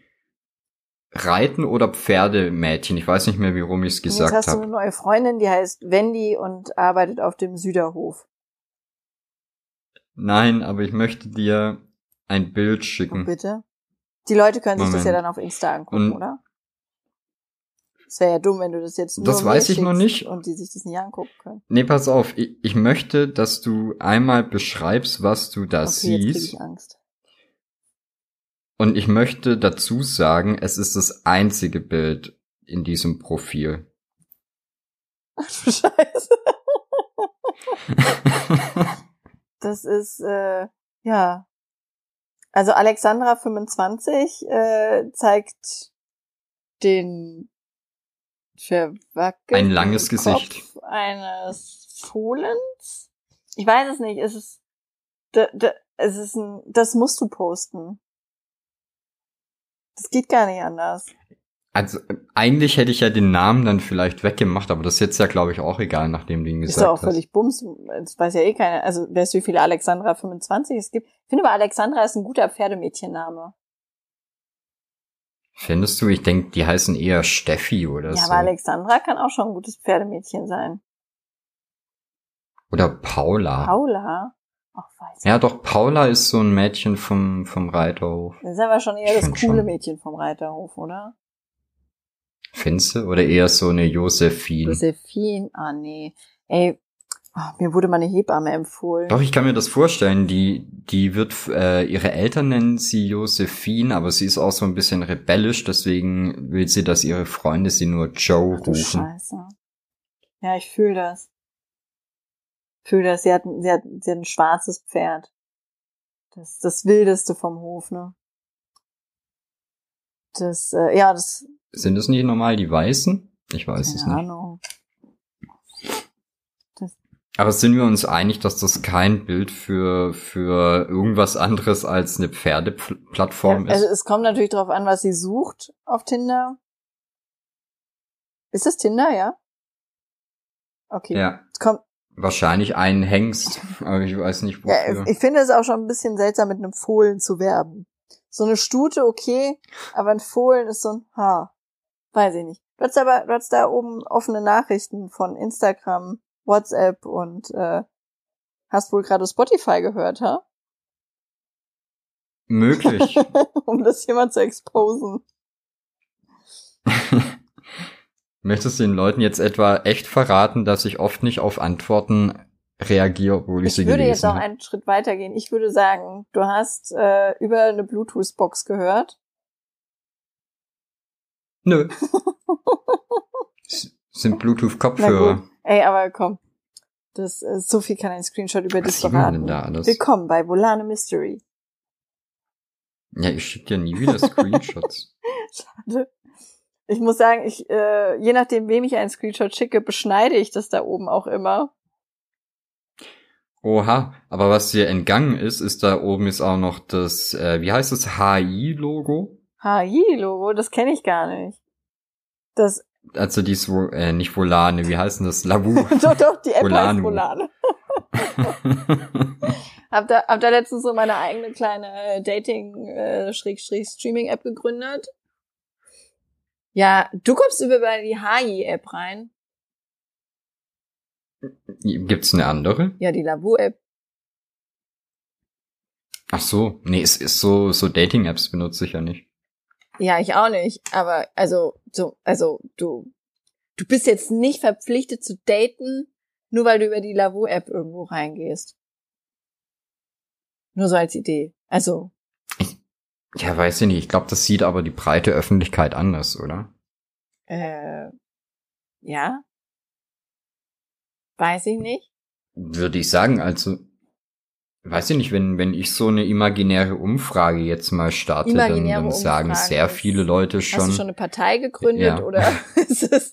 Reiten oder Pferdemädchen. Ich weiß nicht mehr, wie rum ich es Und Jetzt gesagt hast du habe. eine neue Freundin, die heißt Wendy und arbeitet auf dem Süderhof. Nein, aber ich möchte dir ein Bild Und schicken. bitte? Die Leute können sich das Moment. ja dann auf Insta angucken, Und- oder? Es wäre ja dumm, wenn du das jetzt nur Das weiß ich noch nicht. Und die sich das nicht angucken können. Nee, pass auf. Ich, ich möchte, dass du einmal beschreibst, was du da Okay, jetzt krieg siehst. ich Angst. Und ich möchte dazu sagen, es ist das einzige Bild in diesem Profil. Ach du Scheiße. Das ist, äh, ja. Also Alexandra 25 äh, zeigt den verwackelten Ein langes Kopf Gesicht. eines Fohlens. Ich weiß es nicht. Es ist, da, da, es ist ein, das musst du posten. Das geht gar nicht anders. Also äh, eigentlich hätte ich ja den Namen dann vielleicht weggemacht, aber das ist jetzt ja, glaube ich, auch egal, nachdem du ihn Ist gesagt doch auch hast. völlig bums. Das weiß ja eh keiner. Also, weißt du, wie viele Alexandra 25 es gibt? Ich finde aber Alexandra ist ein guter Pferdemädchenname. Findest du? Ich denke, die heißen eher Steffi oder Ja, so. aber Alexandra kann auch schon ein gutes Pferdemädchen sein. Oder Paula. Paula? Ach, weiß ja, doch, Paula ist so ein Mädchen vom, vom Reiterhof. Das ist aber schon eher Ich das coole schon. Mädchen vom Reiterhof, oder? Findest du? Oder eher so eine Josephine? Josephine? Ah, nee. Ey, ah, mir wurde mal eine Hebamme empfohlen. Doch, ich kann mir das vorstellen. Die, die wird, äh, ihre Eltern nennen sie Josephine, aber sie ist auch so ein bisschen rebellisch, deswegen will sie, dass ihre Freunde sie nur Joe Ach du rufen. Scheiße. Ja, ich fühle das. Fühl das. Sie hat, sie hat, sie hat ein schwarzes Pferd. Das, das wildeste vom Hof, ne? Das, äh, ja, das, Sind es nicht normal die Weißen? Ich weiß es nicht. Ahnung. Das, Aber sind wir uns einig, dass das kein Bild für, für irgendwas anderes als eine Pferdeplattform ja, also ist? es kommt natürlich darauf an, was sie sucht auf Tinder. Ist das Tinder, ja? Okay. Ja. Es kommt, Wahrscheinlich ein Hengst, aber ich weiß nicht wofür. ja, ich finde es auch schon ein bisschen seltsam, mit einem Fohlen zu werben. So eine Stute, okay, aber ein Fohlen ist so ein, ha, weiß ich nicht. Du hast aber, du hast da oben offene Nachrichten von Instagram, WhatsApp und äh, hast wohl gerade Spotify gehört, ha? Möglich. um das jemand zu exposen. Möchtest du den Leuten jetzt etwa echt verraten, dass ich oft nicht auf Antworten reagiere, obwohl ich, Ich sie würde gelesen jetzt auch habe? einen Schritt weitergehen. Ich würde sagen, du hast äh, über eine Bluetooth-Box gehört. Nö. Sind Bluetooth-Kopfhörer. Ey, aber komm. Das, äh, so viel kann ein Screenshot über dich verraten. da alles? Willkommen bei Volane Mystery. Ja, ich schicke dir nie wieder Screenshots. Schade. Ich muss sagen, ich, äh, je nachdem, wem ich einen Screenshot schicke, beschneide ich das da oben auch immer. Oha, aber was dir entgangen ist, ist da oben ist auch noch das, äh, wie heißt das, HI-Logo? HI-Logo, das kenne ich gar nicht. Das, Also dies, Vo- äh, nicht Volane, wie heißt denn das? Lavu. doch, doch, die App Volano. heißt Volane. Hab da, hab da letztens so meine eigene kleine Dating-Streaming-App gegründet. Ja, du kommst über die HI-App rein. Gibt's eine andere? Ja, die Lavu-App. Ach so, nee, es ist so, so Dating-Apps benutze ich ja nicht. Ja, ich auch nicht. Aber also, so, also du, du bist jetzt nicht verpflichtet zu daten, nur weil du über die Lavu-App irgendwo reingehst. Nur so als Idee. Also, Ja, weiß ich nicht. Ich glaube, das sieht aber die breite Öffentlichkeit anders, oder? äh, ja. Weiß ich nicht. Würde ich sagen, also, weiß ich nicht, wenn, wenn ich so eine imaginäre Umfrage jetzt mal starte, dann, Imaginäre dann sagen Umfragen sehr viele Leute Hast du schon, schon eine Partei gegründet Ja. oder ist es,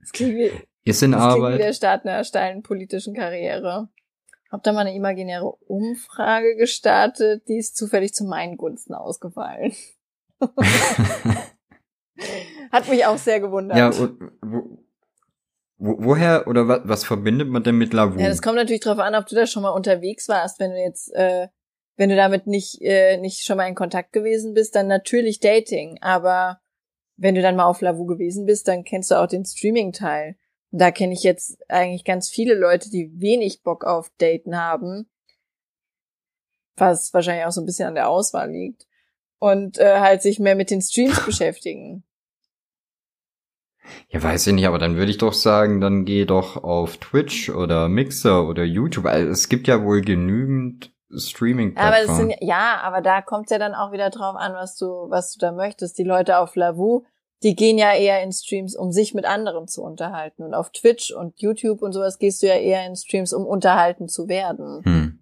das klingt wie, ist in das klingt wie Arbeit. der Start einer steilen politischen Karriere. Hab da mal eine imaginäre Umfrage gestartet, die ist zufällig zu meinen Gunsten ausgefallen. Hat mich auch sehr gewundert. ja, und, wo, wo, woher oder was, was verbindet man denn mit Lavu? Ja, das kommt natürlich drauf an, ob du da schon mal unterwegs warst. Wenn du jetzt, äh, wenn du damit nicht, äh, nicht schon mal in Kontakt gewesen bist, dann natürlich Dating. Aber wenn du dann mal auf Lavu gewesen bist, dann kennst du auch den Streaming-Teil. Da kenne ich jetzt eigentlich ganz viele Leute, die wenig Bock auf Daten haben. Was wahrscheinlich auch so ein bisschen an der Auswahl liegt. Und äh, halt sich mehr mit den Streams beschäftigen. Ja, weiß ich nicht, aber dann würde ich doch sagen, dann geh doch auf Twitch oder Mixer oder YouTube. Also es gibt ja wohl genügend Aber das Streaming-Plattformen. sind ja, aber da kommt ja dann auch wieder drauf an, was du, was du da möchtest. Die Leute auf Lavu, die gehen ja eher in Streams, um sich mit anderen zu unterhalten. Und auf Twitch und YouTube und sowas gehst du ja eher in Streams, um unterhalten zu werden. Hm.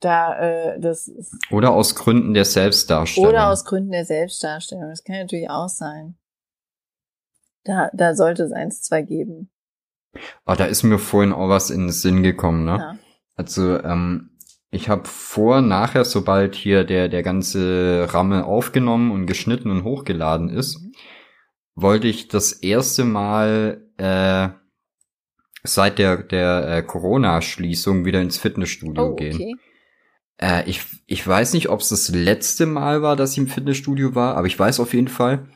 Da, äh, das ist, Oder aus Gründen der Selbstdarstellung. oder aus Gründen der Selbstdarstellung. Das kann natürlich auch sein. Da, da sollte es eins, zwei geben. Oh, da ist mir vorhin auch was in den Sinn gekommen, ne? Ja. Also, ähm, ich habe vor, nachher, sobald hier der, der ganze Ramme aufgenommen und geschnitten und hochgeladen ist, wollte ich das erste Mal äh, seit der, der äh, Corona-Schließung wieder ins Fitnessstudio Oh, gehen. okay. Äh, ich, ich weiß nicht, ob es das letzte Mal war, dass ich im Fitnessstudio war, aber ich weiß auf jeden Fall,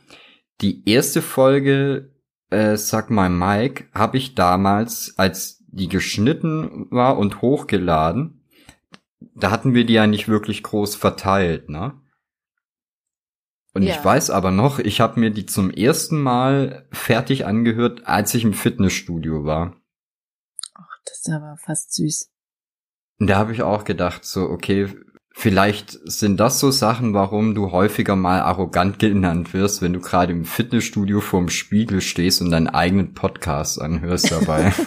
die erste Folge, äh, sag mal Mike, habe ich damals, als die geschnitten war und hochgeladen, da hatten wir die ja nicht wirklich groß verteilt, ne? Und Ja. ich weiß aber noch, ich habe mir die zum ersten Mal fertig angehört, als ich im Fitnessstudio war. Ach, das ist aber fast süß. Und da habe ich auch gedacht, so, okay, vielleicht sind das so Sachen, warum du häufiger mal arrogant genannt wirst, wenn du gerade im Fitnessstudio vorm Spiegel stehst und deinen eigenen Podcast anhörst dabei.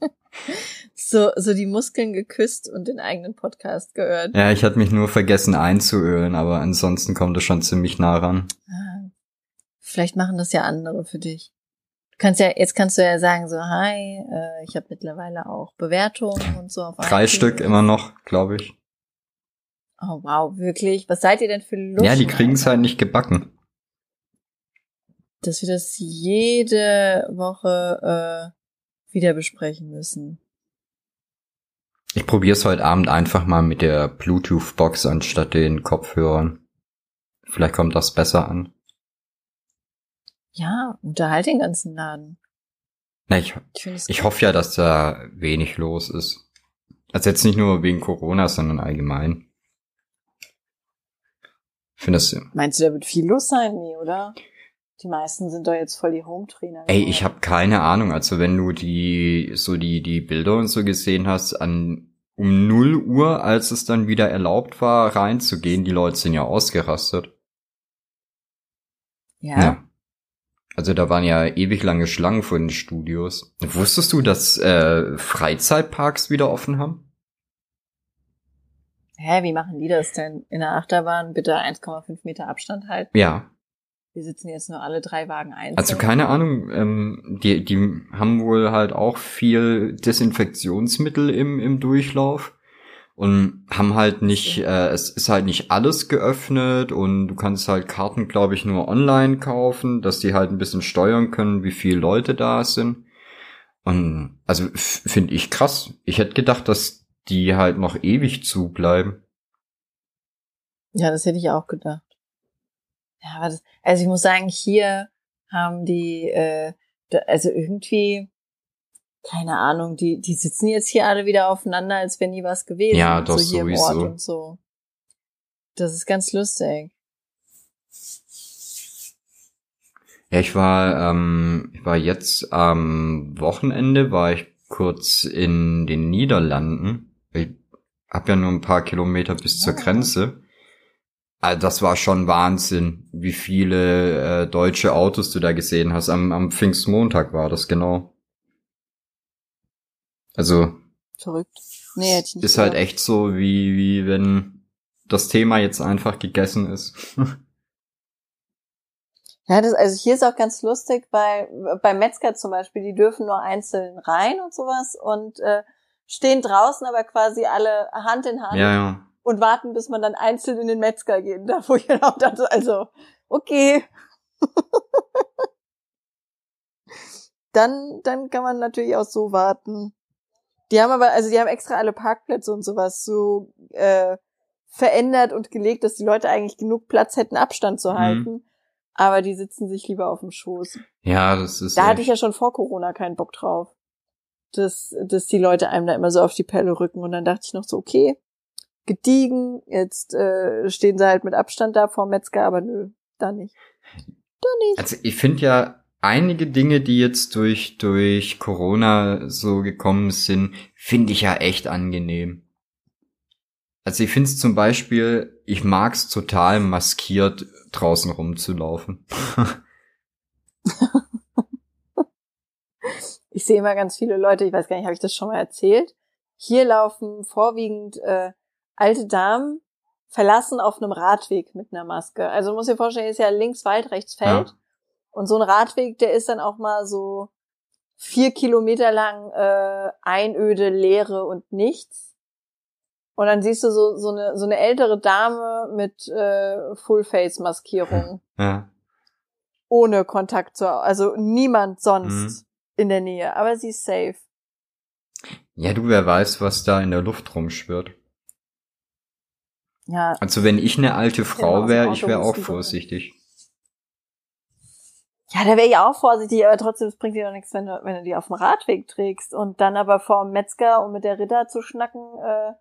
So, so die Muskeln geküsst und den eigenen Podcast gehört. ja, ich hatte mich nur vergessen einzuölen, aber ansonsten kommt es schon ziemlich nah ran. Ah, Vielleicht machen das ja andere für dich. Du kannst ja, jetzt kannst du ja sagen so, hi, äh, ich habe mittlerweile auch Bewertungen und so auf Drei iTunes. Stück immer noch, glaube ich. Oh wow, wirklich? Was seid ihr denn für Lust? Ja, die kriegen es halt nicht gebacken. Dass wir das jede Woche äh, wieder besprechen müssen. Ich probiere es heute Abend einfach mal mit der Bluetooth-Box anstatt den Kopfhörern. Vielleicht kommt das besser an. Ja, unterhalt den ganzen Laden. Na, ich, Ich, ich hoffe ja, dass da wenig los ist. Also jetzt nicht nur wegen Corona, sondern allgemein. Ich finde das, Meinst du, da wird viel los sein? Nee, oder? Die meisten sind doch jetzt voll die Home-Trainer. ey, ich habe keine Ahnung. Also wenn du die, so die, die Bilder und so gesehen hast, an, um 0 Uhr, als es dann wieder erlaubt war, reinzugehen, die Leute sind ja ausgerastet. Ja? Also da waren ja ewig lange Schlangen vor den Studios. Wusstest du, dass äh, Freizeitparks wieder offen haben? Hä, wie machen die das denn? In der Achterbahn bitte 1,5 Meter Abstand halten. Ja. Wir sitzen jetzt nur alle drei Wagen ein. Also keine Ahnung, ähm, die, die haben wohl halt auch viel Desinfektionsmittel im, im Durchlauf und haben halt nicht, äh, es ist halt nicht alles geöffnet und du kannst halt Karten, glaube ich, nur online kaufen, dass die halt ein bisschen steuern können, wie viele Leute da sind. Und also finde ich krass. Ich hätte gedacht, dass die halt noch ewig zubleiben. Ja, das hätte ich auch gedacht. Ja, aber das, also ich muss sagen, hier haben die, äh, also irgendwie, keine Ahnung, die, die sitzen jetzt hier alle wieder aufeinander, als wenn nie was gewesen Ja, so doch, hier im sowieso. Ort und so. Das ist ganz lustig. Ja, ich war, ähm, ich war jetzt am Wochenende, war ich kurz in den Niederlanden. Ich habe ja nur ein paar Kilometer bis zur Ja. Grenze. Also das war schon Wahnsinn, wie viele äh, deutsche Autos du da gesehen hast. Am, am Pfingstmontag war das genau. Also Verrückt. Nee, hätte ich nicht ist halt gedacht. echt so, wie, wie wenn das Thema jetzt einfach gegessen ist. Ja, das, also hier ist auch ganz lustig, weil beim Metzger zum Beispiel, die dürfen nur einzeln rein und sowas und äh, stehen draußen aber quasi alle Hand in Hand ja, ja. Und warten, bis man dann einzeln in den Metzger gehen darf, wo ich dann auch dachte, also, okay. dann, dann kann man natürlich auch so warten. Die haben aber, also die haben extra alle Parkplätze und sowas so äh, verändert und gelegt, dass die Leute eigentlich genug Platz hätten, Abstand zu Mhm. halten. Aber die sitzen sich lieber auf dem Schoß. Ja, das ist. Da hatte echt- ich ja schon vor Corona keinen Bock drauf. Dass, dass die Leute einem da immer so auf die Pelle rücken. Und dann dachte ich noch so, okay, gediegen, jetzt äh, stehen sie halt mit Abstand da vorm Metzger, aber nö, da nicht. Da nicht. Also ich finde ja einige Dinge, die jetzt durch durch Corona so gekommen sind, finde ich ja echt angenehm. Also ich finde es zum Beispiel, ich mag es total maskiert draußen rumzulaufen. Ich sehe immer ganz viele Leute, ich weiß gar nicht, habe ich das schon mal erzählt? Hier laufen vorwiegend äh, alte Damen, verlassen auf einem Radweg mit einer Maske. Also du musst dir vorstellen, ist ja links Wald, rechts Feld. Ja. Und so ein Radweg, der ist dann auch mal so vier Kilometer lang äh, Einöde, Leere und nichts. Und dann siehst du so, so, eine, so eine ältere Dame mit äh, Full-Face-Maskierung. Ja. Ohne Kontakt zu, also niemand sonst Mhm. in der Nähe. Aber sie ist safe. ja, du, wer weiß, was da in der Luft rumschwirrt. Ja, Also wenn ich eine alte Frau wäre, ich wäre auch vorsichtig. Ja, da wäre ich auch vorsichtig, aber trotzdem, es bringt dir doch nichts, wenn du, wenn du die auf dem Radweg trägst und dann aber vor dem Metzger, um mit der Ritter zu schnacken, äh,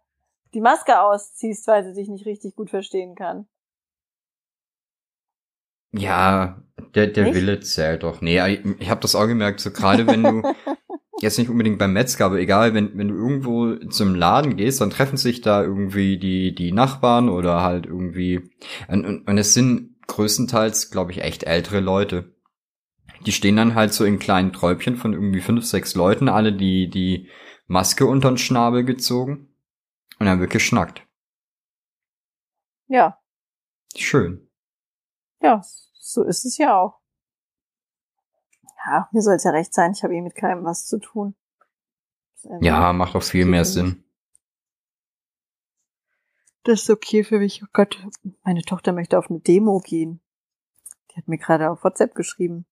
die Maske ausziehst, weil sie dich nicht richtig gut verstehen kann. Ja, der, der? Wille zählt doch. Nee, ich, ich habe das auch gemerkt, so gerade wenn du, jetzt nicht unbedingt beim Metzger, aber egal, wenn, wenn du irgendwo zum Laden gehst, dann treffen sich da irgendwie die, die Nachbarn oder halt irgendwie, und, und, und es sind größtenteils, glaube ich, echt ältere Leute. Die stehen dann halt so in kleinen Träubchen von irgendwie fünf, sechs Leuten, alle die, die Maske unter den Schnabel gezogen und dann wird geschnackt. Ja, Schön. ja, so ist es ja auch. Ja, mir soll es ja recht sein, ich habe eh mit keinem was zu tun. Ja, macht auch viel mehr Sinn. Das ist okay für mich. Oh Gott, meine Tochter möchte auf eine Demo gehen. Die hat mir gerade auf WhatsApp geschrieben.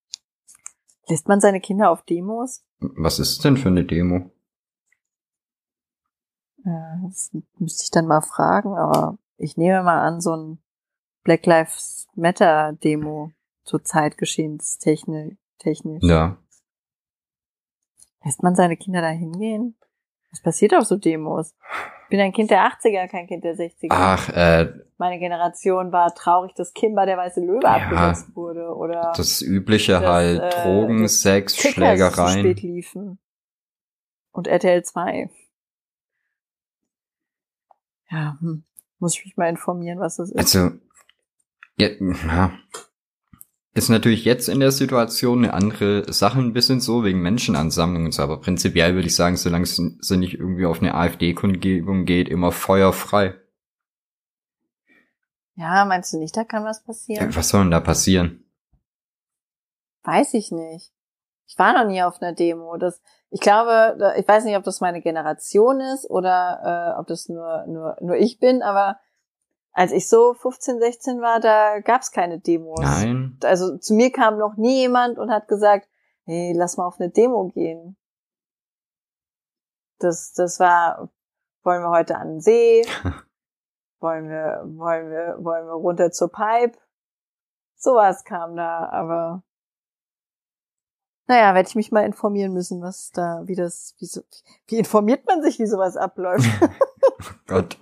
Lässt man seine Kinder auf Demos? Was ist denn für eine Demo? Ja, das müsste ich dann mal fragen, aber ich nehme mal an, so ein Black Lives Matter Demo zur Zeitgeschehenstechnisch. Ja. Lässt man seine Kinder da hingehen? Was passiert auf so Demos? Ich bin ein Kind der 80er, kein Kind der 60er. Ach, äh, Meine Generation war traurig, dass Kimber der weiße Löwe Ja, abgesetzt wurde oder das übliche Das, halt, äh, Drogen, Sex, Kickers zu Schlägereien. spät liefen. Und RTL 2. Ja, hm. muss ich mich mal informieren, was das ist. Also, ja, ja. Ist natürlich jetzt in der Situation eine andere Sache ein bisschen so, wegen Menschenansammlungen und so, aber prinzipiell würde ich sagen, solange es nicht irgendwie auf eine AfD-Kundgebung geht, immer feuerfrei. Ja, meinst du nicht, da kann was passieren? Ja, was soll denn da passieren? Weiß ich nicht. Ich war noch nie auf einer Demo. Das, ich glaube, ich weiß nicht, ob das meine Generation ist oder äh, ob das nur, nur, nur ich bin, aber als ich so 15, 16 war, da gab's keine Demos. Nein. Also zu mir kam noch nie jemand und hat gesagt, hey, lass mal auf eine Demo gehen. Das, das war, wollen wir heute an den See? wollen wir, wollen wir, wollen wir runter zur Pipe? Sowas kam da, aber naja, werde ich mich mal informieren müssen, was da, wie das, wie, so, wie informiert man sich, wie sowas abläuft? Gott.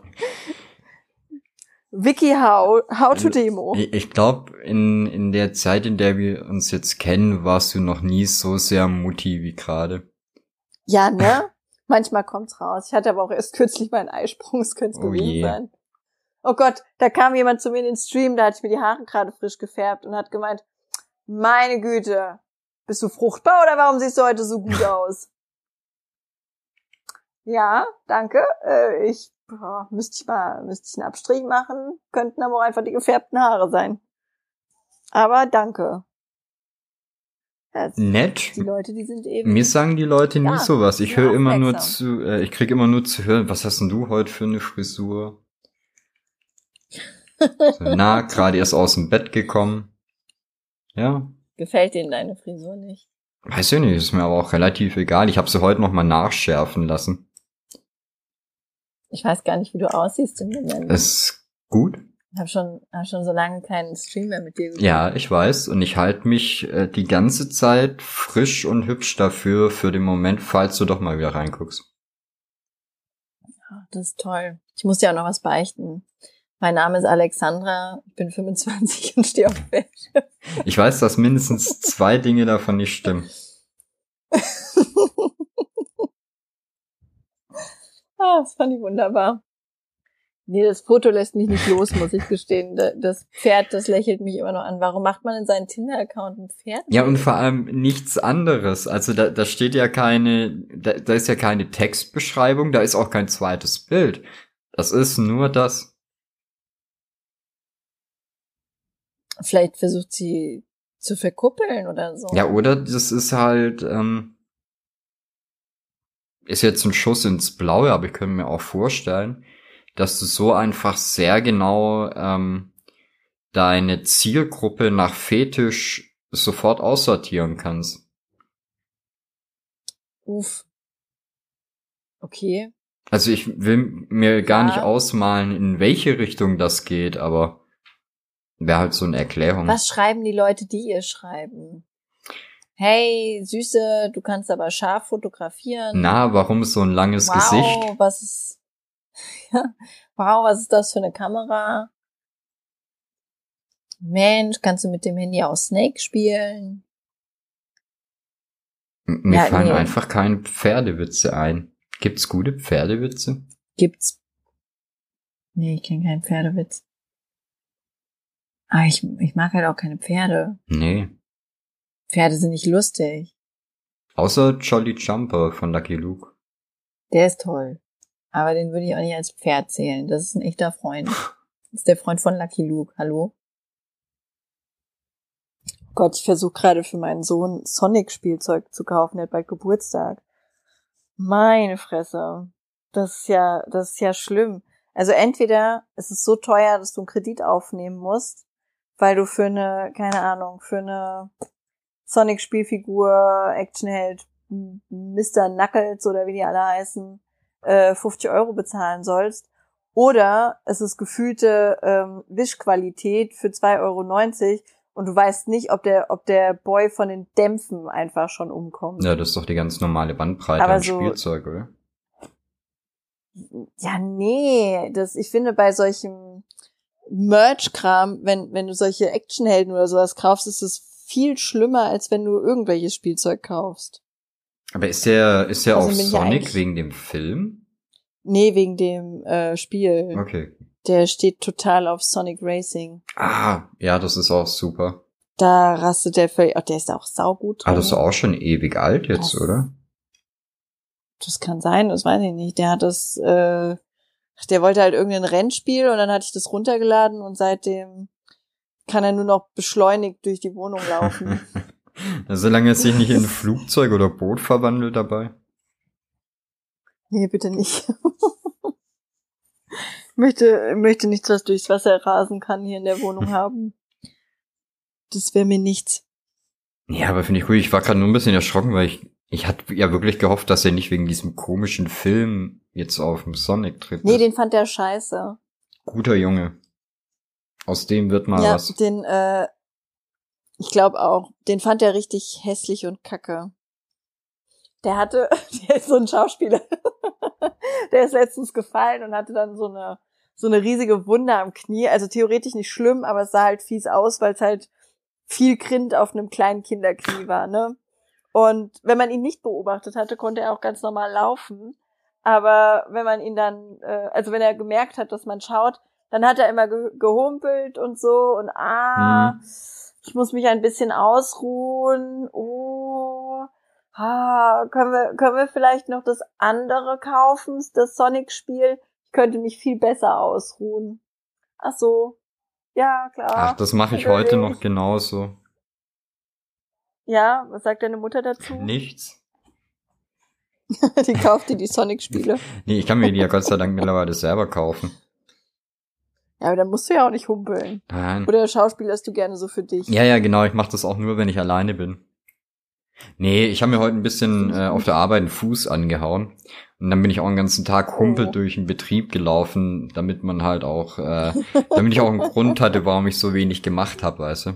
Wiki how, how to Also, Demo. Ich, ich glaube, in, in der Zeit, in der wir uns jetzt kennen, warst du noch nie so sehr Mutti wie gerade. Ja, ne? Manchmal kommt's raus. Ich hatte aber auch erst kürzlich meinen Eisprung, es könnte Oh gewesen je. sein. Oh Gott, da kam jemand zu mir in den Stream, da hatte ich mir die Haare gerade frisch gefärbt und hat gemeint, meine Güte, bist du fruchtbar oder warum siehst du heute so gut aus? ja, danke. Äh, ich boah, müsste ich mal, müsste ich einen Abstrich machen, könnten aber auch einfach die gefärbten Haare sein. Aber danke. Ja, Nett. die Leute, die sind eben. Mir sagen die Leute nie Ja, sowas. Ich höre immer nur zu, äh, ich krieg immer nur zu hören, was hast denn du heute für eine Frisur? So, na, gerade erst aus dem Bett gekommen. Ja, Gefällt denen deine Frisur nicht? weiß ich nicht, ist mir aber auch relativ egal. Ich habe sie heute noch mal nachschärfen lassen. Ich weiß gar nicht, wie du aussiehst im Moment. Ist gut. Ich habe schon, hab schon so lange keinen Stream mehr mit dir gemacht. Ja, ich weiß. Und ich halte mich äh, die ganze Zeit frisch und hübsch dafür, für den Moment, falls du doch mal wieder reinguckst. Das ist toll. Ich muss dir auch noch was beichten. Mein Name ist Alexandra, ich bin 25 und stehe auf Wäsche. Ich weiß, dass mindestens zwei Dinge davon nicht stimmen. ah, das fand ich wunderbar. Nee, das Foto lässt mich nicht los, muss ich gestehen. Da- Das Pferd, das lächelt mich immer noch an. Warum macht man in seinen Tinder-Account ein Pferd? Ja, und vor allem nichts anderes. Also da, da steht ja keine, da, da ist ja keine Textbeschreibung, da ist auch kein zweites Bild. Das ist nur das. Vielleicht versucht sie zu verkuppeln oder so. Ja, oder das ist halt, ähm, ist jetzt ein Schuss ins Blaue, aber ich könnte mir auch vorstellen, dass du so einfach sehr genau ähm, deine Zielgruppe nach Fetisch sofort aussortieren kannst. Uff. Okay. Also ich will mir gar Ja. nicht ausmalen, in welche Richtung das geht, aber wäre halt so eine Erklärung. Was schreiben die Leute, die ihr schreiben? Hey, Süße, du kannst aber scharf fotografieren. Na, warum so ein langes wow, Gesicht? was ist, ja, wow, was ist das für eine Kamera? Mensch, kannst du mit dem Handy auch Snake spielen? M- Mir Ja, fallen nee. einfach keine Pferdewitze ein. Gibt's gute Pferdewitze? Gibt's? Nee, ich kenne keinen Pferdewitz. Ah, ich, ich mag halt auch keine Pferde. Nee. Pferde sind nicht lustig. Außer Jolly Jumper von Lucky Luke. Der ist toll. Aber den würde ich auch nicht als Pferd zählen. Das ist ein echter Freund. Das ist der Freund von Lucky Luke. Hallo? Oh Gott, ich versuche gerade für meinen Sohn Sonic-Spielzeug zu kaufen, der hat bald Geburtstag. Meine Fresse. Das ist ja, das ist ja schlimm. Also entweder ist es so teuer, dass du einen Kredit aufnehmen musst, weil du für eine, keine Ahnung, für eine Sonic-Spielfigur, Actionheld, Mr. Knuckles oder wie die alle heißen, äh, 50 Euro bezahlen sollst. Oder es ist gefühlte ähm, Wischqualität für 2,90 Euro und du weißt nicht, ob der, ob der Boy von den Dämpfen einfach schon umkommt. Ja, das ist doch die ganz normale Bandbreite Aber an so- Spielzeug, oder? Ja, nee, das, ich finde bei solchem Merch-Kram, wenn, wenn du solche Actionhelden oder sowas kaufst, ist es viel schlimmer, als wenn du irgendwelches Spielzeug kaufst. Aber ist der, ist der Also ich Sonic wegen dem Film? Nee, wegen dem äh, Spiel. Okay. Der steht total auf Sonic Racing. Ah, ja, das ist auch super. Da rastet der völlig, oh, der ist auch saugut drin. Ah, das ist auch schon ewig alt jetzt, Das- oder? Das kann sein, das weiß ich nicht. Der hat das, äh, der wollte halt irgendein Rennspiel und dann hatte ich das runtergeladen und seitdem kann er nur noch beschleunigt durch die Wohnung laufen. Solange es sich nicht in ein Flugzeug oder Boot verwandelt dabei. nee, bitte nicht. möchte, möchte nichts, was durchs Wasser rasen kann, hier in der Wohnung haben. Das wäre mir nichts. Ja, aber finde ich cool. Ich war gerade nur ein bisschen erschrocken, weil ich, ich hatte ja wirklich gehofft, dass er nicht wegen diesem komischen Film jetzt auf dem Sonic-Trip Nee, ist. den fand der scheiße. Guter Junge. Aus dem wird mal ja, was. den, äh, ich glaube auch, den fand er richtig hässlich und kacke. Der hatte, der ist so ein Schauspieler, der ist letztens gefallen und hatte dann so eine, so eine riesige Wunde am Knie. Also theoretisch nicht schlimm, aber es sah halt fies aus, weil es halt viel Grind auf einem kleinen Kinderknie war, ne? Und wenn man ihn nicht beobachtet hatte, konnte er auch ganz normal laufen. Aber wenn man ihn dann, äh, also wenn er gemerkt hat, dass man schaut, dann hat er immer ge gehumpelt und so und ah, Mhm. ich muss mich ein bisschen ausruhen. Oh, ah, können wir, können wir vielleicht noch das andere kaufen, das Sonic-Spiel? Ich könnte mich viel besser ausruhen. Ach so. Ja, klar. Ach, das mache ich heute noch genauso. Ja, was sagt deine Mutter dazu? Nichts. Die kauft dir die Sonic-Spiele. Nee, ich kann mir die ja Gott sei Dank mittlerweile selber kaufen. Ja, aber dann musst du ja auch nicht humpeln. Nein. Oder schauspielerst du gerne so für dich? Ja, ja, genau. Ich mache das auch nur, wenn ich alleine bin. Nee, ich habe mir heute ein bisschen äh, auf der Arbeit einen Fuß angehauen. Und dann bin ich auch den ganzen Tag humpelt Oh. durch den Betrieb gelaufen, damit man halt auch, äh, damit ich auch einen Grund hatte, warum ich so wenig gemacht habe, weißt du.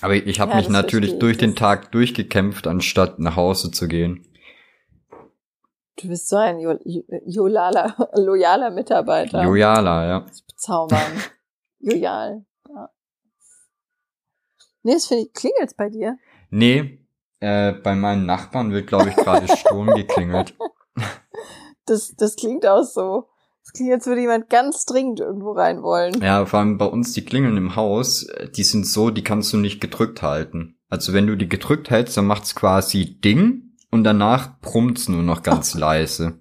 Aber ich habe Ja, mich natürlich durch den Tag durchgekämpft, anstatt nach Hause zu gehen. Du bist so ein jo jo loyaler, loyaler Mitarbeiter. Loyaler, ja. Bezaubern. Loyal. Ja. Nee, das finde ich, klingelt's bei dir? Nee, äh, bei meinen Nachbarn wird, glaube ich, gerade Sturm geklingelt. Das, das klingt auch so. Das klingt, als würde jemand ganz dringend irgendwo rein wollen. Ja, vor allem bei uns die Klingeln im Haus, äh, die sind so, die kannst du nicht gedrückt halten. Also wenn du die gedrückt hältst, dann macht's quasi Ding und danach brummt's nur noch ganz leise.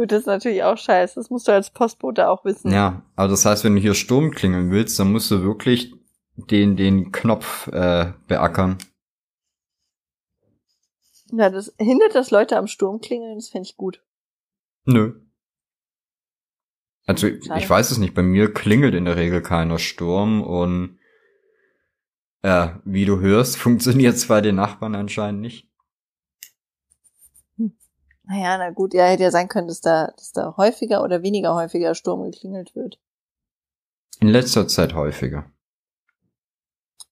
Gut, das ist natürlich auch scheiße. Das musst du als Postbote auch wissen. Ja, aber das heißt, wenn du hier Sturm klingeln willst, dann musst du wirklich den, den Knopf äh, beackern. Ja, das hindert das Leute am Sturm klingeln, das fände ich gut. Nö. Also Schade. ich weiß es nicht, bei mir klingelt in der Regel keiner Sturm und äh, wie du hörst, funktioniert's bei den Nachbarn anscheinend nicht. Naja, na gut, ja, hätte ja sein können, dass da, dass da häufiger oder weniger häufiger Sturm geklingelt wird. In letzter Zeit häufiger.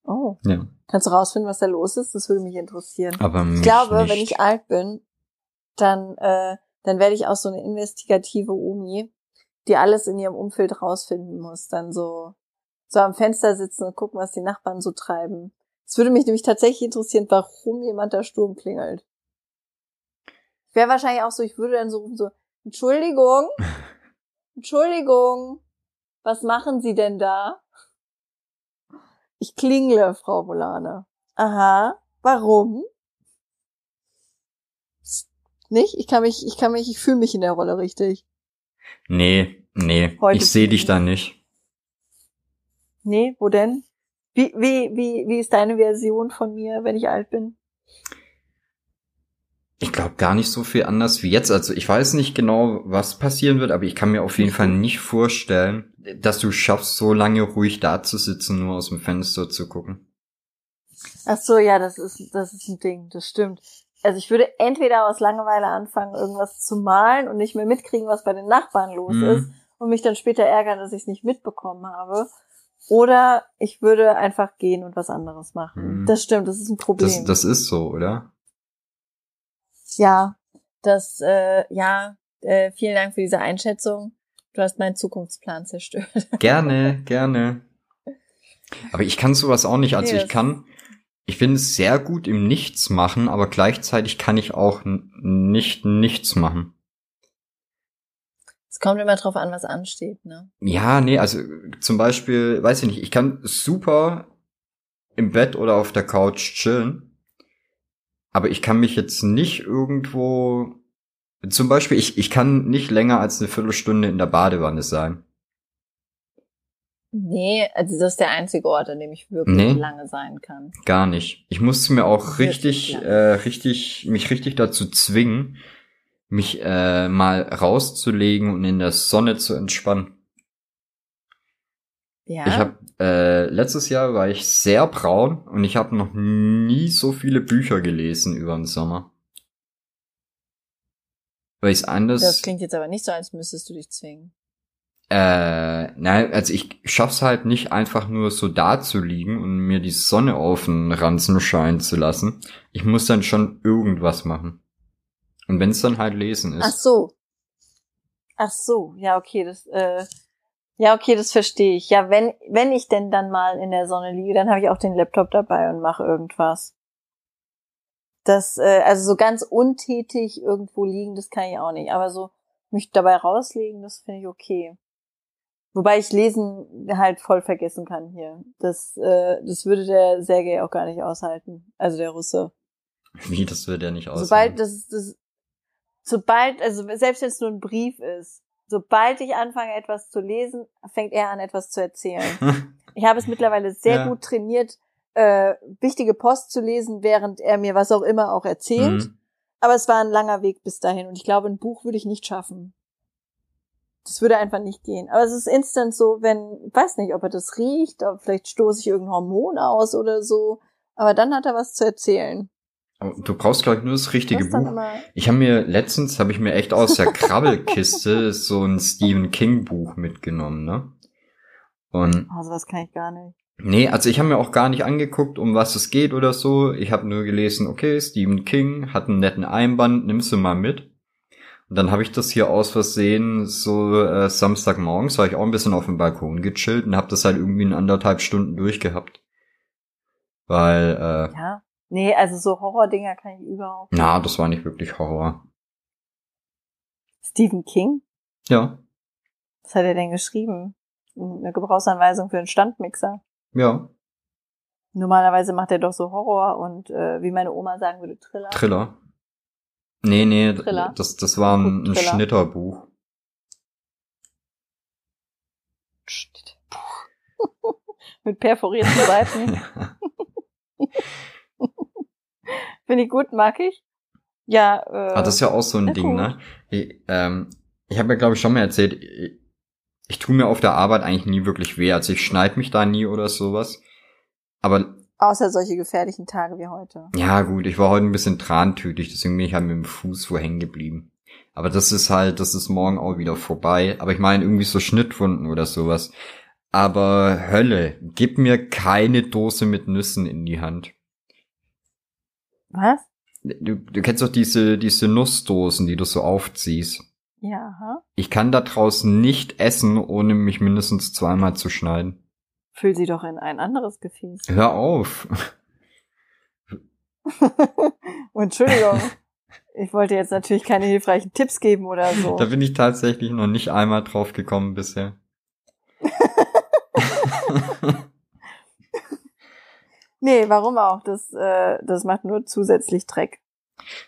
Oh. Ja. Kannst du rausfinden, was da los ist? Das würde mich interessieren. Aber Ich glaube, nicht. wenn ich alt bin, dann, äh, dann werde ich auch so eine investigative Omi, die alles in ihrem Umfeld rausfinden muss. Dann so, so am Fenster sitzen und gucken, was die Nachbarn so treiben. Es würde mich nämlich tatsächlich interessieren, warum jemand da Sturm klingelt. Wäre wahrscheinlich auch so, ich würde dann so rufen, so, Entschuldigung, Entschuldigung, was machen Sie denn da? Ich klingle, Frau Volane. Aha, warum? Nicht? Ich kann mich, ich kann mich, ich fühle mich in der Rolle richtig. Nee, nee, Heute ich sehe dich da nicht. Nee, wo denn? Wie, wie, wie, wie ist deine Version von mir, wenn ich alt bin? Ich glaube gar nicht so viel anders wie jetzt. Also ich weiß nicht genau, was passieren wird, aber ich kann mir auf jeden Fall nicht vorstellen, dass du schaffst, so lange ruhig da zu sitzen, nur aus dem Fenster zu gucken. Ach so, ja, das ist, das ist ein Ding, das stimmt. Also ich würde entweder aus Langeweile anfangen, irgendwas zu malen und nicht mehr mitkriegen, was bei den Nachbarn los Mhm. ist und mich dann später ärgern, dass ich es nicht mitbekommen habe. Oder ich würde einfach gehen und was anderes machen. Mhm. Das stimmt, das ist ein Problem. Das, das ist so, oder? Ja, das, äh, ja, äh, vielen Dank für diese Einschätzung. Du hast meinen Zukunftsplan zerstört. Gerne, gerne. Aber ich kann sowas auch nicht. Also Nee, ich kann, ich bin sehr gut im Nichts machen, aber gleichzeitig kann ich auch nicht nichts machen. Es kommt immer drauf an, was ansteht, ne? Ja, nee, also zum Beispiel, weiß ich nicht, ich kann super im Bett oder auf der Couch chillen, aber ich kann mich jetzt nicht irgendwo, zum Beispiel, ich, ich kann nicht länger als eine Viertelstunde in der Badewanne sein. Nee, also das ist der einzige Ort, an dem ich wirklich Nee. lange sein kann. Gar nicht. Ich musste mir auch richtig, äh, richtig, mich richtig dazu zwingen, mich äh, mal rauszulegen und in der Sonne zu entspannen. Ja. Ich habe äh, letztes Jahr war ich sehr braun und ich habe noch nie so viele Bücher gelesen über den Sommer. Weil ich anders. das klingt jetzt aber nicht so, als müsstest du dich zwingen. Äh, nein, also ich schaff's halt nicht einfach nur so da zu liegen und mir die Sonne auf den Ranzen scheinen zu lassen. Ich muss dann schon irgendwas machen. Und wenn's dann halt lesen Ach ist. so. Ach so, ja, okay, das, äh, ja, okay, das verstehe ich. Ja, wenn, wenn ich denn dann mal in der Sonne liege, dann habe ich auch den Laptop dabei und mache irgendwas. Das, äh, also so ganz untätig irgendwo liegen, das kann ich auch nicht. Aber so mich dabei rauslegen, das finde ich okay. Wobei ich Lesen halt voll vergessen kann hier. Das, äh, das würde der Sergei auch gar nicht aushalten. Also der Russe. Wie, das wird ja nicht aussehen. Sobald das, das, sobald, also selbst wenn es nur ein Brief ist, sobald ich anfange, etwas zu lesen, fängt er an, etwas zu erzählen. Ich habe es mittlerweile sehr Ja. gut trainiert, äh, wichtige Post zu lesen, während er mir was auch immer auch erzählt. Mhm. Aber es war ein langer Weg bis dahin und ich glaube, ein Buch würde ich nicht schaffen. Das würde einfach nicht gehen. Aber es ist instant so, wenn, ich weiß nicht, ob er das riecht, ob vielleicht stoße ich irgendein Hormon aus oder so. Aber dann hat er was zu erzählen. Du brauchst, glaube ich, nur das richtige Buch. Ich habe mir letztens, habe ich mir echt aus der Krabbelkiste so ein Stephen King Buch mitgenommen, ne? Und oh, sowas kann ich gar nicht. Nee, also ich habe mir auch gar nicht angeguckt, um was es geht oder so. Ich habe nur gelesen, okay, Stephen King hat einen netten Einband, nimmst du mal mit. Und dann habe ich das hier aus Versehen so äh, Samstagmorgens, war ich auch ein bisschen auf dem Balkon gechillt und habe das halt irgendwie in anderthalb Stunden durchgehabt. Weil, äh, Ja. Nee, also so Horrordinger kann ich überhaupt. na, das war nicht wirklich Horror. Stephen King? Ja, Was hat er denn geschrieben? Eine Gebrauchsanweisung für einen Standmixer. ja, Normalerweise macht er doch so Horror und äh, wie meine Oma sagen würde, Thriller. Triller. Nee, nee, Thriller. das, das war ein, ein Thriller. Schnitterbuch. Mit perforierten Seiten. Finde ich gut, mag ich. Ja, äh, Ah, das ist ja auch so ein Ding, gut. ne? Ich, ähm, ich habe ja, glaube ich, schon mal erzählt, ich, ich tue mir auf der Arbeit eigentlich nie wirklich weh. Also ich schneide mich da nie oder sowas. Aber außer solche gefährlichen Tage wie heute. ja, gut, ich war heute ein bisschen trantütig, deswegen bin ich halt mit dem Fuß wo hängen geblieben. Aber das ist halt, das ist morgen auch wieder vorbei. Aber ich meine irgendwie so Schnittwunden oder sowas. Aber Hölle, gib mir keine Dose mit Nüssen in die Hand. Was? Du, du kennst doch diese, diese Nussdosen, die du so aufziehst. Ja? Ich kann da draußen nicht essen, ohne mich mindestens zweimal zu schneiden. Füll sie doch in ein anderes Gefäß. Hör auf. Entschuldigung. Ich wollte jetzt natürlich keine hilfreichen Tipps geben oder so. Da bin ich tatsächlich noch nicht einmal drauf gekommen bisher. Nee, warum auch? Das, äh, das macht nur zusätzlich Dreck.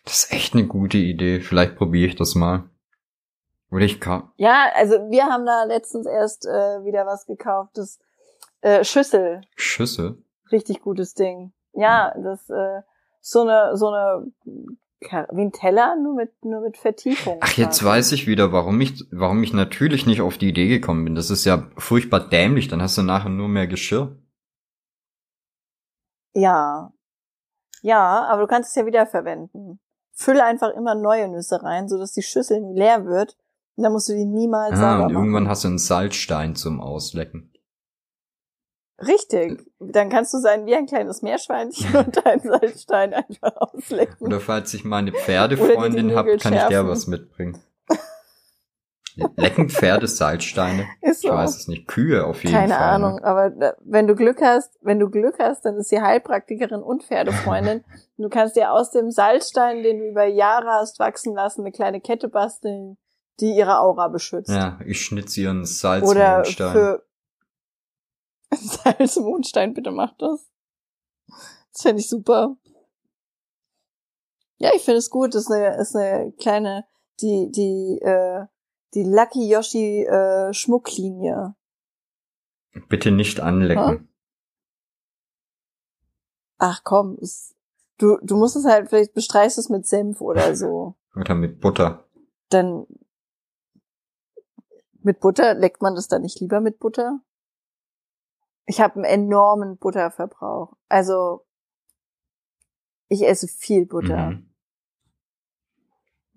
Das ist echt eine gute Idee. Vielleicht probiere ich das mal. Oder ich kann. Ja, also wir haben da letztens erst äh, wieder was gekauft. Das Äh, Schüssel. Schüssel? Richtig gutes Ding. Ja, das äh, so eine so eine wie ein Teller, nur mit nur mit Vertiefung. Ach, jetzt weiß ich wieder, warum ich warum ich natürlich nicht auf die Idee gekommen bin. Das ist ja furchtbar dämlich. Dann hast du nachher nur mehr Geschirr. Ja. Ja, aber du kannst es ja wieder verwenden. Fülle einfach immer neue Nüsse rein, so dass die Schüssel nie leer wird. Und dann musst du die niemals Ah, sauber und machen. irgendwann hast du einen Salzstein zum Auslecken. Richtig. Dann kannst du sein wie ein kleines Meerschweinchen und einen Salzstein einfach auslecken. Oder falls ich mal eine Pferdefreundin habe, kann ich der was mitbringen. Lecken Pferde Salzsteine? Ist Ich so. weiß es nicht. Kühe auf jeden Keine Fall. Ahnung, Ne? aber da- wenn du Glück hast, wenn du Glück hast, dann ist sie Heilpraktikerin und Pferdefreundin. Und du kannst dir aus dem Salzstein, den du über Jahre hast wachsen lassen, eine kleine Kette basteln, die ihre Aura beschützt. Ja, ich schnitze ihren Oder Salzmondstein. für Salzmondstein, bitte mach das. Das fände ich super. Ja, ich finde es gut. Das ist eine, ist eine kleine, die, die, äh, die Lucky Yoshi äh, Schmucklinie. Bitte nicht anlecken. Ach komm, es, du, du musst es halt, vielleicht bestreichst du es mit Senf oder so. Oder mit Butter. Dann mit Butter, leckt man das dann nicht lieber mit Butter? Ich habe einen enormen Butterverbrauch. Also ich esse viel Butter. Mhm.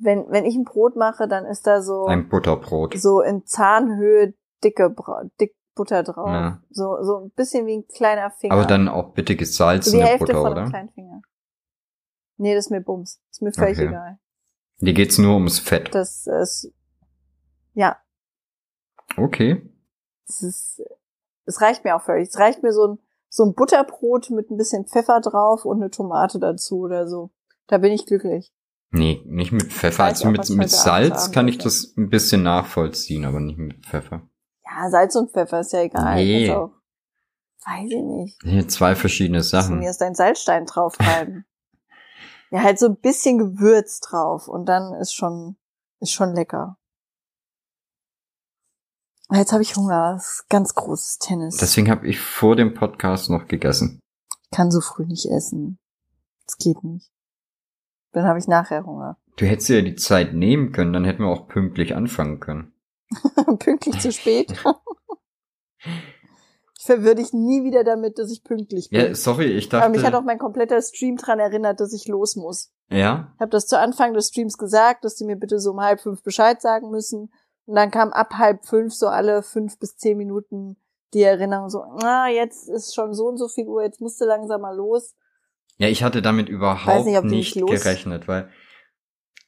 Wenn, wenn ich ein Brot mache, dann ist da so, Ein Butterbrot. so in Zahnhöhe dicke Bra dick Butter drauf. Ja. So, so ein bisschen wie ein kleiner Finger. Aber dann auch bitte so die gesalzene Hälfte Butter, von einem oder? kleinen Finger. Nee, das ist mir Bums. Das ist mir völlig Okay. egal. Dir geht's nur ums Fett. Das ist, ja, Okay. das ist, es reicht mir auch völlig. Es reicht mir so ein, so ein Butterbrot mit ein bisschen Pfeffer drauf und eine Tomate dazu oder so. Da bin ich glücklich. Nee, nicht mit Pfeffer. Also mit, mit Salz kann ich das ein bisschen nachvollziehen, aber nicht mit Pfeffer. Ja, Salz und Pfeffer ist ja egal. Nee. Auch, weiß ich nicht. Hier zwei verschiedene Sachen. mir erst deinen Salzstein draufreiben. ja, halt so ein bisschen Gewürz drauf und dann ist schon, ist schon lecker. Jetzt habe ich Hunger. Das ist ganz großes Tennis. Deswegen habe ich vor dem Podcast noch gegessen. ich kann so früh nicht essen. Das geht nicht. Dann habe ich nachher Hunger. Du hättest ja die Zeit nehmen können, dann hätten wir auch pünktlich anfangen können. pünktlich zu spät. ich verwirre dich nie wieder damit, dass ich pünktlich bin. Ja, sorry, ich Aber mich hat auch dachte. mein kompletter Stream dran erinnert, dass ich los muss. Ja? Ich habe das zu Anfang des Streams gesagt, dass die mir bitte so um halb fünf Bescheid sagen müssen. Und dann kam ab halb fünf so alle fünf bis zehn Minuten die Erinnerung so, ah, jetzt ist schon so und so viel Uhr, jetzt musst du langsam mal los. Ja, ich hatte damit überhaupt nicht, nicht gerechnet, weil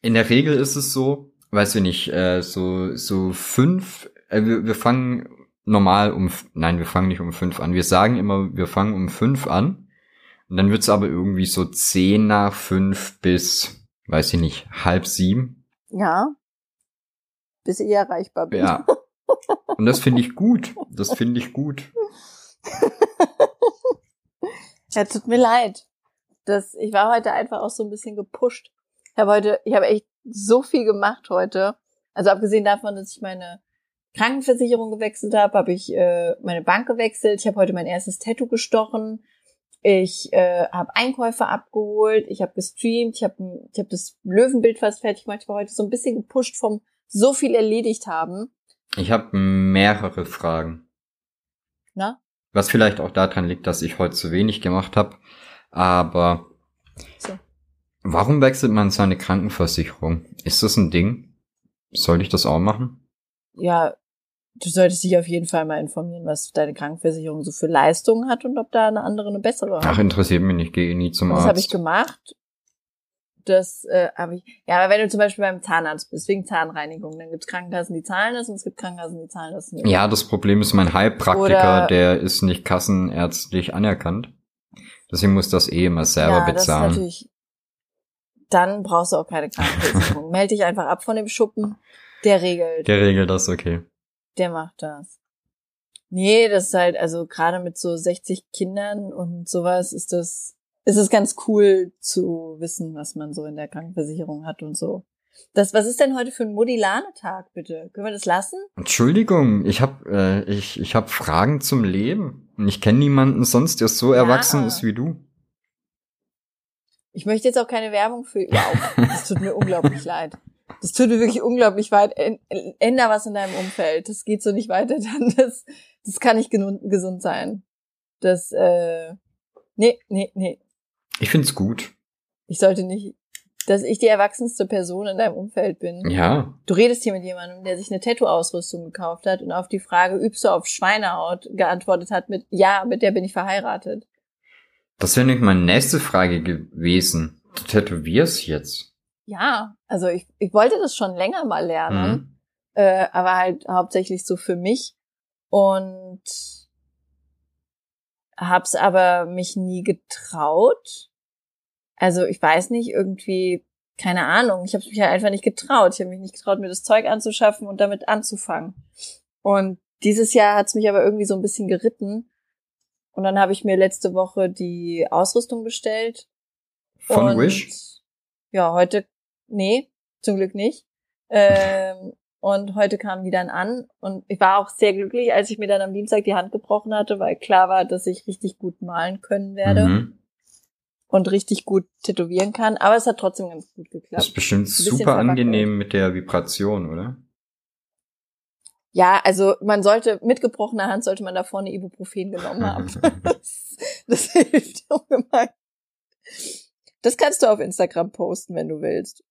in der Regel ist es so, weiß ich nicht, äh, so so fünf. Äh, wir, wir fangen normal um, nein, wir fangen nicht um fünf an. Wir sagen immer, wir fangen um fünf an. Und dann wird's aber irgendwie so zehn nach fünf bis, weiß ich nicht, halb sieben. Ja. Bis ich erreichbar bin. Ja. Und das finde ich gut. Das finde ich gut. Ja, tut mir leid. Das, ich war heute einfach auch so ein bisschen gepusht. Ich habe heute, ich habe echt so viel gemacht heute. Also abgesehen davon, dass ich meine Krankenversicherung gewechselt habe, habe ich äh, meine Bank gewechselt. Ich habe heute mein erstes Tattoo gestochen. Ich äh, habe Einkäufe abgeholt. Ich habe gestreamt. Ich habe ich hab das Löwenbild fast fertig gemacht. Ich war heute so ein bisschen gepusht vom so viel erledigt haben. Ich habe mehrere Fragen. Na? Was vielleicht auch daran liegt, dass ich heute zu wenig gemacht habe. Aber So. warum wechselt man seine Krankenversicherung? Ist das ein Ding? Soll ich das auch machen? Ja, du solltest dich auf jeden Fall mal informieren, was deine Krankenversicherung so für Leistungen hat und ob da eine andere eine bessere hat. Ach, interessiert mich nicht, gehe nie zum das Arzt. habe ich gemacht. Das äh, habe ich. Ja, aber wenn du zum Beispiel beim Zahnarzt bist, wegen Zahnreinigung, dann gibt's Krankenkassen, die zahlen das und es gibt Krankenkassen, die zahlen das nicht. ja, das Problem ist, mein Heilpraktiker, Oder- der ist nicht kassenärztlich anerkannt. Deswegen muss das eh immer selber ja, das ist bezahlen. natürlich. Dann brauchst du auch keine Krankenversicherung. Melde dich einfach ab von dem Schuppen. Der regelt. Der regelt das, okay. Der macht das. Nee, das ist halt, also gerade mit so 60 Kindern und sowas ist das, ist es ganz cool zu wissen, was man so in der Krankenversicherung hat und so. Das, was ist denn heute für ein Modilane-Tag, bitte? Können wir das lassen? Entschuldigung, ich habe äh, ich, ich hab Fragen zum Leben. Und ich kenne niemanden sonst, der so erwachsen ist wie du. Ich möchte jetzt auch keine Werbung für. Wow, das tut mir unglaublich leid. Das tut mir wirklich unglaublich weit. Änder was in deinem Umfeld. Das geht so nicht weiter. Dann das, das kann nicht gesund sein. Das, äh, nee, nee, nee. Ich find's gut. Ich sollte nicht, dass ich die erwachsenste Person in deinem Umfeld bin. Ja. Du redest hier mit jemandem, der sich eine Tattoo-Ausrüstung gekauft hat und auf die Frage, übst du auf Schweinehaut, geantwortet hat mit, ja, mit der bin ich verheiratet. Das wäre nämlich meine nächste Frage gewesen. Du tätowierst jetzt? Ja, also ich, ich wollte das schon länger mal lernen, mhm. äh, aber halt hauptsächlich so für mich und hab's aber mich nie getraut. Also ich weiß nicht, irgendwie, keine Ahnung, ich habe mich ja einfach nicht getraut. Ich habe mich nicht getraut, mir das Zeug anzuschaffen und damit anzufangen. Und dieses Jahr hat's mich aber irgendwie so ein bisschen geritten. Und dann habe ich mir letzte Woche die Ausrüstung bestellt. Von und, Wish? Ja, heute, nee, zum Glück nicht. Ähm, und heute kamen die dann an und ich war auch sehr glücklich, als ich mir dann am Dienstag die Hand gebrochen hatte, weil klar war, dass ich richtig gut malen können werde. Mhm. Und richtig gut tätowieren kann, aber es hat trotzdem ganz gut geklappt. Das ist bestimmt super angenehm mit der Vibration, oder? Ja, also man sollte mit gebrochener Hand sollte man da vorne Ibuprofen genommen haben. das, das hilft ungemein. Das kannst du auf Instagram posten, wenn du willst.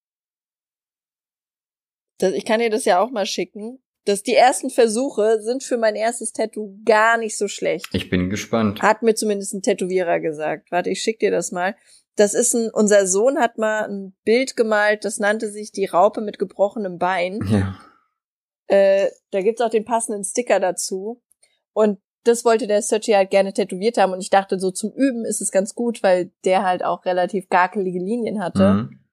Das, ich kann dir das ja auch mal schicken. Das, die ersten Versuche sind für mein erstes Tattoo gar nicht so schlecht. Ich bin gespannt. Hat mir zumindest ein Tätowierer gesagt. Warte, ich schick dir das mal. Das ist ein, unser Sohn hat mal ein Bild gemalt, das nannte sich die Raupe mit gebrochenem Bein. Ja. Äh, da gibt's auch den passenden Sticker dazu. Und das wollte der Searchy halt gerne tätowiert haben. Und ich dachte, so zum Üben ist es ganz gut, weil der halt auch relativ gakelige Linien hatte. Mhm.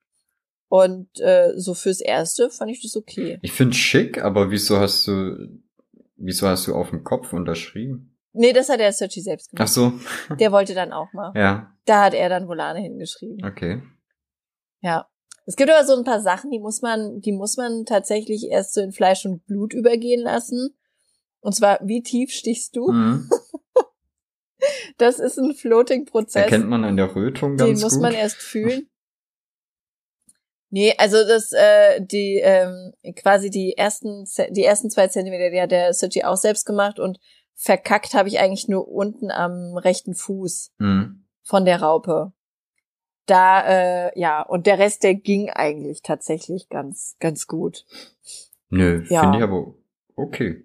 Und äh, so fürs Erste fand ich das okay. Ich finde schick, aber wieso hast du, wieso hast du auf dem Kopf unterschrieben? Nee, das hat der Searchy selbst gemacht. Ach so. Der wollte dann auch mal. Ja. Da hat er dann Volane hingeschrieben. Okay. Ja. Es gibt aber so ein paar Sachen, die muss man, die muss man tatsächlich erst so in Fleisch und Blut übergehen lassen. Und zwar, wie tief stichst du? Mhm. Das ist ein Floating-Prozess. Erkennt man an der Rötung ganz Den muss gut. man erst fühlen. Nee, also das, äh, die, ähm, quasi die ersten, die ersten zwei Zentimeter, die hat der Suchi auch selbst gemacht und verkackt habe ich eigentlich nur unten am rechten Fuß mhm. von der Raupe. Da, äh, ja, und der Rest, der ging eigentlich tatsächlich ganz, ganz gut. Nö, ja. finde ich aber okay.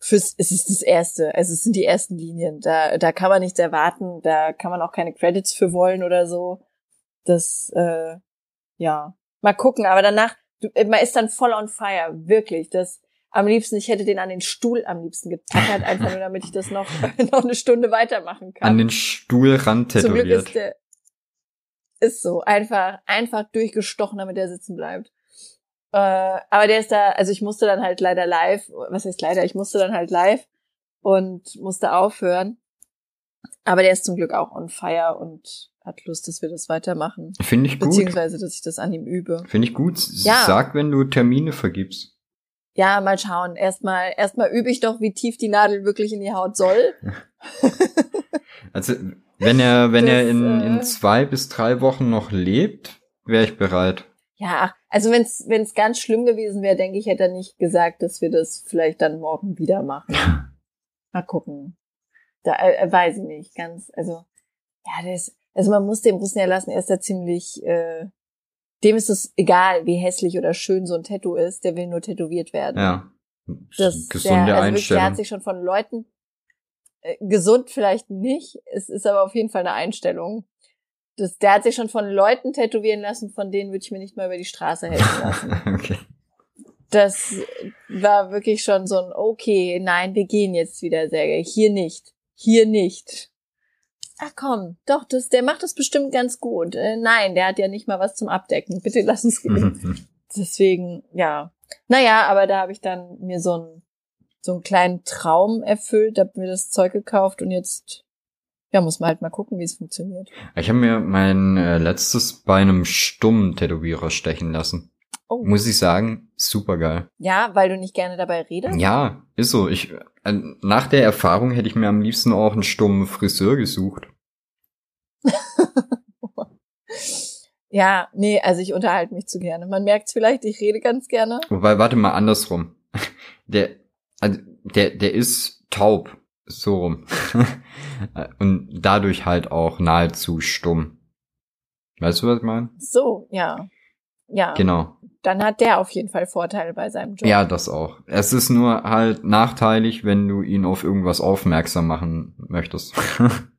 Fürs, es ist das erste, also es sind die ersten Linien. Da, da kann man nichts erwarten, da kann man auch keine Credits für wollen oder so. Das, äh, ja, mal gucken. Aber danach, du, äh, man ist dann voll on fire, wirklich. Das am liebsten, ich hätte den an den Stuhl am liebsten getackert, einfach nur, damit ich das noch noch eine Stunde weitermachen kann. An den Stuhlrand tätowiert. Zum Glück ist der, ist so, einfach einfach durchgestochen, damit er sitzen bleibt. Äh, aber der ist da, also ich musste dann halt leider live, was heißt leider, ich musste dann halt live und musste aufhören. Aber der ist zum Glück auch on fire und hat Lust, dass wir das weitermachen. Finde ich gut. Beziehungsweise, dass ich das an ihm übe. Finde ich gut. Ja. Sag, wenn du Termine vergibst. Ja, mal schauen. Erstmal, erstmal übe ich doch, wie tief die Nadel wirklich in die Haut soll. also, wenn er, wenn das, er in, in äh, zwei bis drei Wochen noch lebt, wäre ich bereit. Ja, also wenn es wenn es ganz schlimm gewesen wäre, denke ich, hätte er nicht gesagt, dass wir das vielleicht dann morgen wieder machen. Mal gucken. Da äh, weiß ich nicht, ganz, also ja, das also man muss dem Russen ja lassen, er ist da ziemlich, äh, dem ist es egal, wie hässlich oder schön so ein Tattoo ist, der will nur tätowiert werden. Ja. Das, Gesunde der, also Einstellung. Wirklich, der hat sich schon von Leuten, äh, gesund vielleicht nicht, es ist aber auf jeden Fall eine Einstellung. Das, der hat sich schon von Leuten tätowieren lassen, von denen würde ich mir nicht mal über die Straße helfen lassen. okay. Das war wirklich schon so ein, okay, nein, wir gehen jetzt wieder, Sergej. Hier nicht. Hier nicht ach komm, doch, das, der macht das bestimmt ganz gut. Äh, nein, der hat ja nicht mal was zum Abdecken. Bitte lass uns gehen. Deswegen, ja. Naja, aber da habe ich dann mir so einen, so einen kleinen Traum erfüllt, habe mir das Zeug gekauft und jetzt, Ja, muss man halt mal gucken, wie es funktioniert. Ich habe mir mein äh, letztes bei einem stummen Tätowierer stechen lassen. Oh. Muss ich sagen, super geil. Ja, weil du nicht gerne dabei redest? Ja, ist so. Ich, äh, nach der Erfahrung hätte ich mir am liebsten auch einen stummen Friseur gesucht. ja, nee, also ich unterhalte mich zu gerne. Man merkt vielleicht, ich rede ganz gerne. Wobei, warte mal, andersrum. Der, also, der, der ist taub. So rum. Und dadurch halt auch nahezu stumm. Weißt du, was ich meine? So, ja. Ja. Genau. Dann hat der auf jeden Fall Vorteile bei seinem Job. Ja, das auch. Es ist nur halt nachteilig, wenn du ihn auf irgendwas aufmerksam machen möchtest.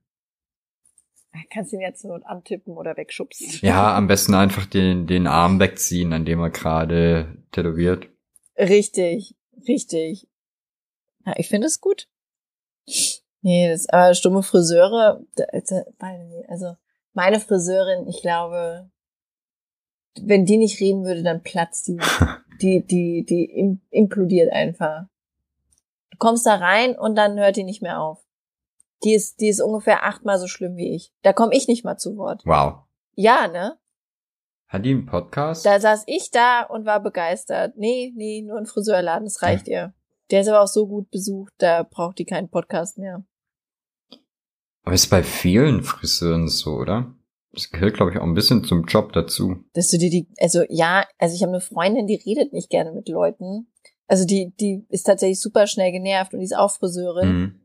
Kannst ihn jetzt nur antippen oder wegschubsen. ja, am besten einfach den, den Arm wegziehen, an dem er gerade tätowiert. Richtig, richtig. Ja, ich finde es gut. Nee, das, aber stumme Friseure, also meine Friseurin, ich glaube, wenn die nicht reden würde, dann platzt die. Die, die, die implodiert einfach. Du kommst da rein und dann hört die nicht mehr auf. Die ist, die ist ungefähr achtmal so schlimm wie ich. Da komme ich nicht mal zu Wort. Wow. Ja, ne? Hat die einen Podcast? Da saß ich da und war begeistert. Nee, nee, nur ein Friseurladen, das reicht ja. ihr. Der ist aber auch so gut besucht, da braucht die keinen Podcast mehr. Aber ist bei vielen Friseuren so, oder? Das gehört, glaube ich, auch ein bisschen zum Job dazu. Dass du dir die, also ja, also ich habe eine Freundin, die redet nicht gerne mit Leuten. Also die, die ist tatsächlich super schnell genervt und die ist auch Friseurin. Mhm.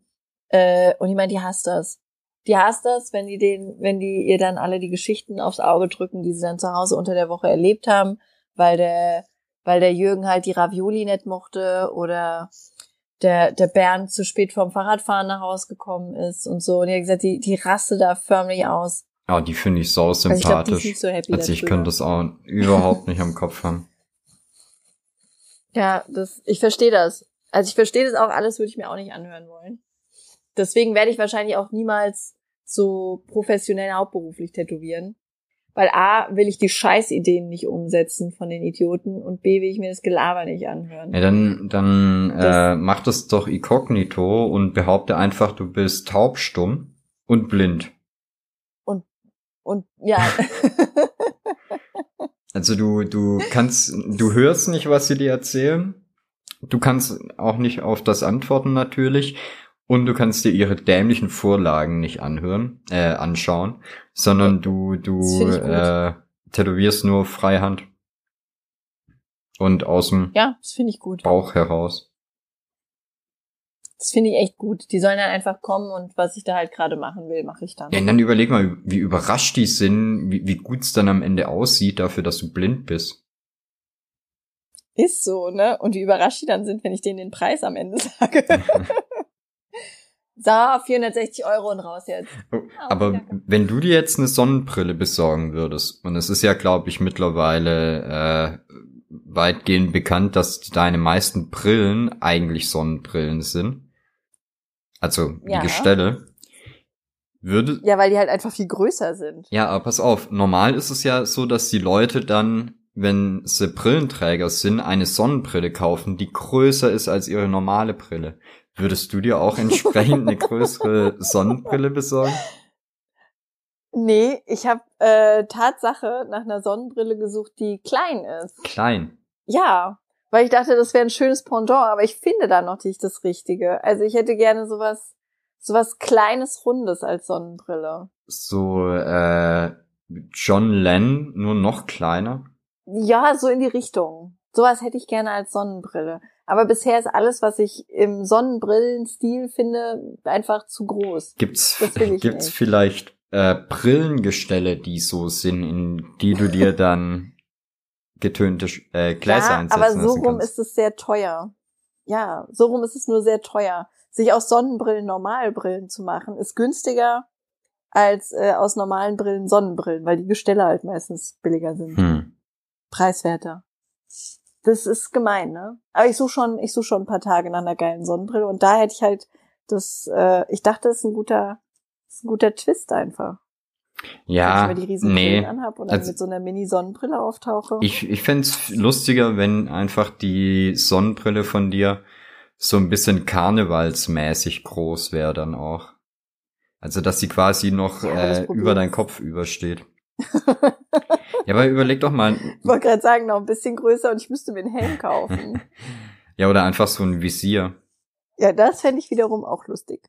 Äh, und ich meine, die hasst das. Die hasst das, wenn die den, wenn die ihr dann alle die Geschichten aufs Auge drücken, die sie dann zu Hause unter der Woche erlebt haben, weil der, weil der Jürgen halt die Ravioli nicht mochte oder der, der Bernd zu spät vom Fahrradfahren nach Hause gekommen ist und so. Und die hat gesagt, die, die raste da förmlich aus. Ja, die finde ich so sympathisch. Also ich, glaub, so also ich könnte das auch überhaupt nicht am Kopf haben. Ja, das, ich verstehe das. Also ich verstehe das auch alles, würde ich mir auch nicht anhören wollen. Deswegen werde ich wahrscheinlich auch niemals so professionell hauptberuflich tätowieren. Weil A, will ich die Scheißideen nicht umsetzen von den Idioten und B, will ich mir das Gelaber nicht anhören. Ja, dann, dann äh, mach das doch inkognito und behaupte einfach, du bist taubstumm und blind. Und ja. also du, du kannst, du hörst nicht, was sie dir erzählen. Du kannst auch nicht auf das antworten natürlich. Und du kannst dir ihre dämlichen Vorlagen nicht anhören, äh, anschauen, sondern du, du äh, tätowierst nur Freihand. Und aus dem ja, das ich gut. Bauch heraus. Das finde ich echt gut. Die sollen dann einfach kommen und was ich da halt gerade machen will, mache ich dann. Ja, und dann überleg mal, wie überrascht die sind, wie, wie gut es dann am Ende aussieht, dafür, dass du blind bist. Ist so, ne? Und wie überrascht die dann sind, wenn ich denen den Preis am Ende sage. so, 460 Euro und raus jetzt. Oh, aber ja. wenn du dir jetzt eine Sonnenbrille besorgen würdest, und es ist ja, glaube ich, mittlerweile äh, weitgehend bekannt, dass deine meisten Brillen eigentlich Sonnenbrillen sind also ja. die Gestelle, würde. Ja, weil die halt einfach viel größer sind. Ja, aber pass auf, normal ist es ja so, dass die Leute dann, wenn sie Brillenträger sind, eine Sonnenbrille kaufen, die größer ist als ihre normale Brille. Würdest du dir auch entsprechend eine größere Sonnenbrille besorgen? Nee, ich habe äh, Tatsache nach einer Sonnenbrille gesucht, die klein ist. Klein? Ja, weil ich dachte, das wäre ein schönes Pendant, aber ich finde da noch nicht das Richtige. Also ich hätte gerne sowas, sowas kleines, rundes als Sonnenbrille. So, äh, John Lennon, nur noch kleiner? Ja, so in die Richtung. Sowas hätte ich gerne als Sonnenbrille. Aber bisher ist alles, was ich im Sonnenbrillenstil finde, einfach zu groß. Gibt's, gibt's nicht. vielleicht äh, Brillengestelle, die so sind, in die du dir dann getönte äh, Gläser ja, einsetzen aber so rum ist es sehr teuer. Ja, so rum ist es nur sehr teuer. Sich aus Sonnenbrillen Normalbrillen zu machen, ist günstiger als äh, aus normalen Brillen Sonnenbrillen, weil die Gestelle halt meistens billiger sind. Hm. Preiswerter. Das ist gemein, ne? Aber ich suche schon, ich suche schon ein paar Tage nach einer geilen Sonnenbrille und da hätte ich halt das, äh, ich dachte, das ist ein guter, das ist ein guter Twist einfach. Ja, wenn ich die nee. anhab und also, mit so einer Mini-Sonnenbrille auftauche. Ich, ich fände lustiger, wenn einfach die Sonnenbrille von dir so ein bisschen karnevalsmäßig groß wäre dann auch. Also, dass sie quasi noch Ja, äh, über deinen Kopf übersteht. ja, aber überleg doch mal, Ich wollte gerade sagen, noch ein bisschen größer und ich müsste mir einen Helm kaufen. ja, oder einfach so ein Visier. ja, das fände ich wiederum auch lustig.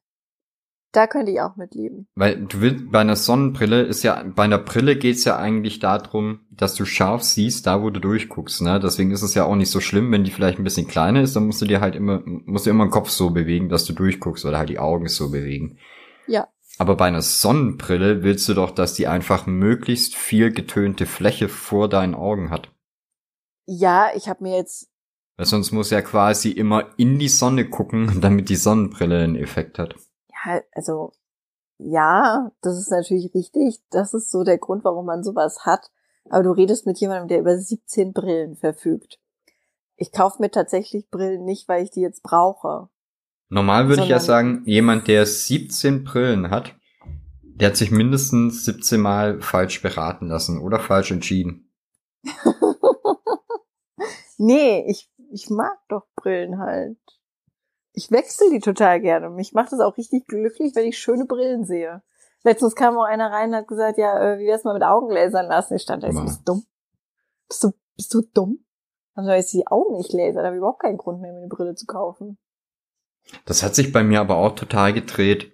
Da könnte ich auch mitleben. Weil du willst, bei einer Sonnenbrille ist ja, bei einer Brille geht's ja eigentlich darum, dass du scharf siehst, da wo du durchguckst, ne? Deswegen ist es ja auch nicht so schlimm, wenn die vielleicht ein bisschen kleiner ist, dann musst du dir halt immer, musst du immer den Kopf so bewegen, dass du durchguckst oder halt die Augen so bewegen. Ja. Aber bei einer Sonnenbrille willst du doch, dass die einfach möglichst viel getönte Fläche vor deinen Augen hat. Ja, ich habe mir jetzt, Weil sonst muss ja quasi immer in die Sonne gucken, damit die Sonnenbrille einen Effekt hat. Ja, also, ja, das ist natürlich richtig. Das ist so der Grund, warum man sowas hat. Aber du redest mit jemandem, der über 17 Brillen verfügt. Ich kaufe mir tatsächlich Brillen nicht, weil ich die jetzt brauche. Normal würde ich ja sagen, jemand, der 17 Brillen hat, der hat sich mindestens 17 Mal falsch beraten lassen oder falsch entschieden. nee, ich, ich mag doch Brillen halt. Ich wechsle die total gerne. Mich macht es auch richtig glücklich, wenn ich schöne Brillen sehe. Letztens kam auch einer rein und hat gesagt, ja, äh, wie wär's mal mit Augengläsern lassen? Ich stand da, Wow. bist du dumm? Bist du, bist du dumm? Dann soll ich die Augen nicht lasern, da habe ich überhaupt keinen Grund mehr, mir eine Brille zu kaufen. Das hat sich bei mir aber auch total gedreht.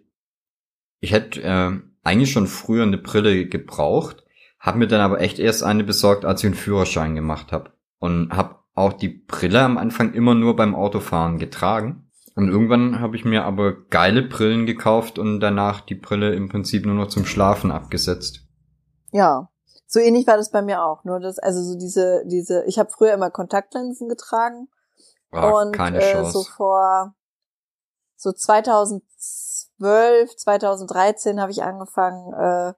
Ich hätte äh, eigentlich schon früher eine Brille gebraucht, habe mir dann aber echt erst eine besorgt, als ich einen Führerschein gemacht habe. Und habe auch die Brille am Anfang immer nur beim Autofahren getragen. Und irgendwann habe ich mir aber geile Brillen gekauft und danach die Brille im Prinzip nur noch zum Schlafen abgesetzt. Ja, so ähnlich war das bei mir auch. Nur das, also so diese, diese, ich habe früher immer Kontaktlinsen getragen War und äh, so vor so 2012, 2013 habe ich angefangen, äh,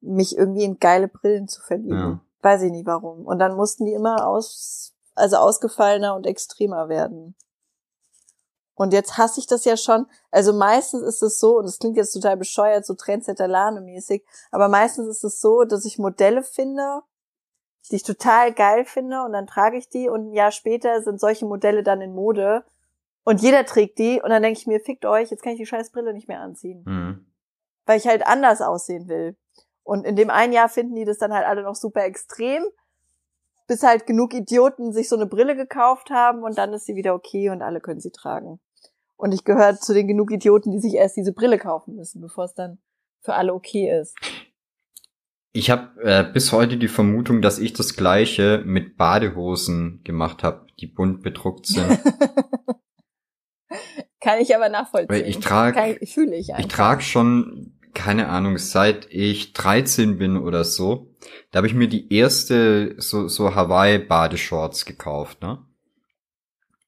mich irgendwie in geile Brillen zu verlieben. Ja. Weiß ich nicht warum. Und dann mussten die immer aus, also ausgefallener und extremer werden. Und jetzt hasse ich das ja schon. Also meistens ist es so, und es klingt jetzt total bescheuert, so Trendsetter-Lane-mäßig, aber meistens ist es so, dass ich Modelle finde, die ich total geil finde und dann trage ich die und ein Jahr später sind solche Modelle dann in Mode und jeder trägt die und dann denke ich mir, fickt euch, jetzt kann ich die scheiß Brille nicht mehr anziehen, Mhm. weil ich halt anders aussehen will. Und in dem einen Jahr finden die das dann halt alle noch super extrem, bis halt genug Idioten sich so eine Brille gekauft haben und dann ist sie wieder okay und alle können sie tragen. Und ich gehöre zu den genug Idioten, die sich erst diese Brille kaufen müssen, bevor es dann für alle okay ist. Ich habe äh, bis heute die Vermutung, dass ich das gleiche mit Badehosen gemacht habe, die bunt bedruckt sind. Kann ich aber nachvollziehen. Weil ich trag- Kann ich, fühle ich Ich trage schon, keine Ahnung, seit ich 13 bin oder so. Da habe ich mir die erste so, so Hawaii-Badeshorts gekauft, ne?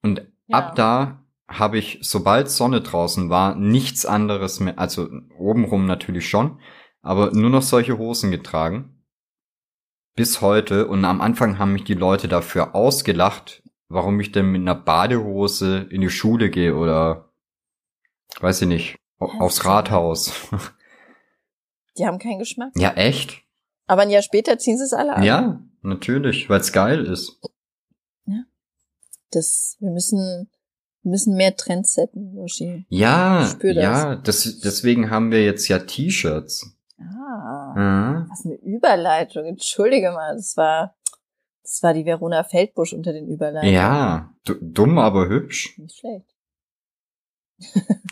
Und Ja. ab da habe ich, sobald Sonne draußen war, nichts anderes mehr, also obenrum natürlich schon, aber nur noch solche Hosen getragen. Bis heute. Und am Anfang haben mich die Leute dafür ausgelacht, warum ich denn mit einer Badehose in die Schule gehe oder, weiß ich nicht, au- Ja, aufs Rathaus. Die haben keinen Geschmack. ja, echt? Aber ein Jahr später ziehen sie es alle an. Ja, natürlich, weil's geil ist. Das, wir müssen, wir müssen mehr Trends setzen, Yoshi. Ja, Ich spür das. ja, das, deswegen haben wir jetzt ja T-Shirts. Ah, Mhm. was eine Überleitung. Entschuldige mal, das war, das war die Verona Feldbusch unter den Überleitungen. Ja, du- dumm, aber hübsch. Nicht schlecht.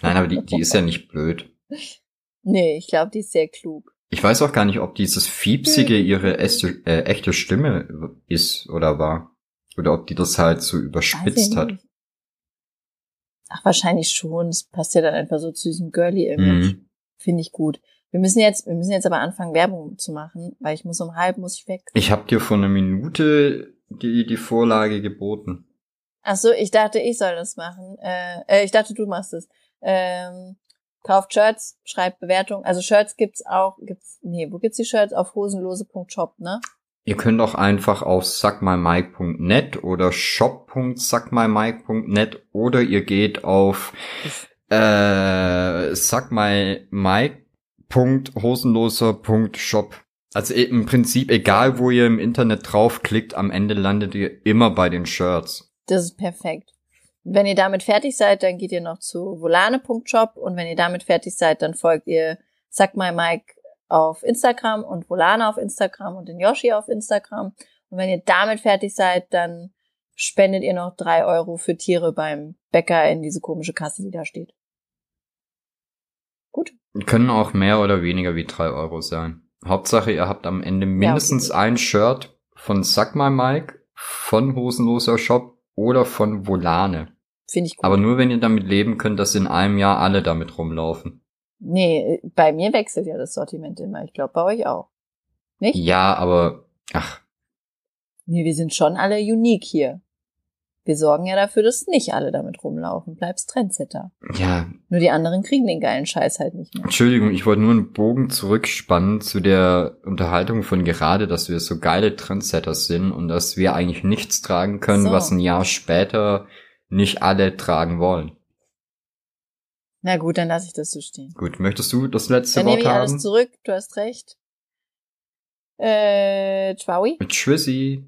Nein, aber die, die ist ja nicht blöd. Nee, ich glaube, die ist sehr klug. Ich weiß auch gar nicht, ob dieses Fiepsige Hm. ihre echte, äh, echte Stimme ist oder war. Oder ob die das halt so überspitzt hat. nicht. Ach, wahrscheinlich schon. Das passt ja dann einfach so zu diesem Girly-Image. Mhm. Finde ich gut. Wir müssen jetzt, wir müssen jetzt aber anfangen, Werbung zu machen, weil ich muss um halb, muss ich weg. Ich habe dir vor einer Minute die, die Vorlage geboten. Ach so, ich dachte, ich soll das machen. Äh, äh, ich dachte, du machst es. Ähm, kauft Shirts, schreibt Bewertung. Also Shirts gibt's auch, gibt's, nee, wo gibt's die Shirts? Auf hosenlose.shop, ne? Ihr könnt auch einfach auf suckmymike.net oder shop.suckmymike.net oder ihr geht auf äh, suckmymike.hosenloser.shop. Also im Prinzip egal, wo ihr im Internet draufklickt, am Ende landet ihr immer bei den Shirts. Das ist perfekt. Wenn ihr damit fertig seid, dann geht ihr noch zu volane.shop und wenn ihr damit fertig seid, dann folgt ihr Suck My Mike auf Instagram und Volane auf Instagram und den Yoshi auf Instagram. Und wenn ihr damit fertig seid, dann spendet ihr noch drei Euro für Tiere beim Bäcker in diese komische Kasse, die da steht. Gut. Können auch mehr oder weniger wie drei Euro sein. Hauptsache, ihr habt am Ende mindestens ja, okay. ein Shirt von Suck My Mike, von Hosenloser Shop oder von Volane. Finde ich gut. Aber nur wenn ihr damit leben könnt, dass in einem Jahr alle damit rumlaufen. Nee, bei mir wechselt ja das Sortiment immer. Ich glaube bei euch auch. Nicht? Ja, aber ach. Nee, wir sind schon alle unique hier. Wir sorgen ja dafür, dass nicht alle damit rumlaufen. Bleibst Trendsetter. Ja. Nur die anderen kriegen den geilen Scheiß halt nicht mehr. Entschuldigung, ich wollte nur einen Bogen zurückspannen zu der Unterhaltung von gerade, dass wir so geile Trendsetters sind und dass wir eigentlich nichts tragen können, so. was ein Jahr später nicht alle tragen wollen. Na gut, dann lasse ich das so stehen. Gut, möchtest du das letzte dann Wort nehme ich haben? alles zurück, du hast recht. Äh, Tschwaui? Tschüssi.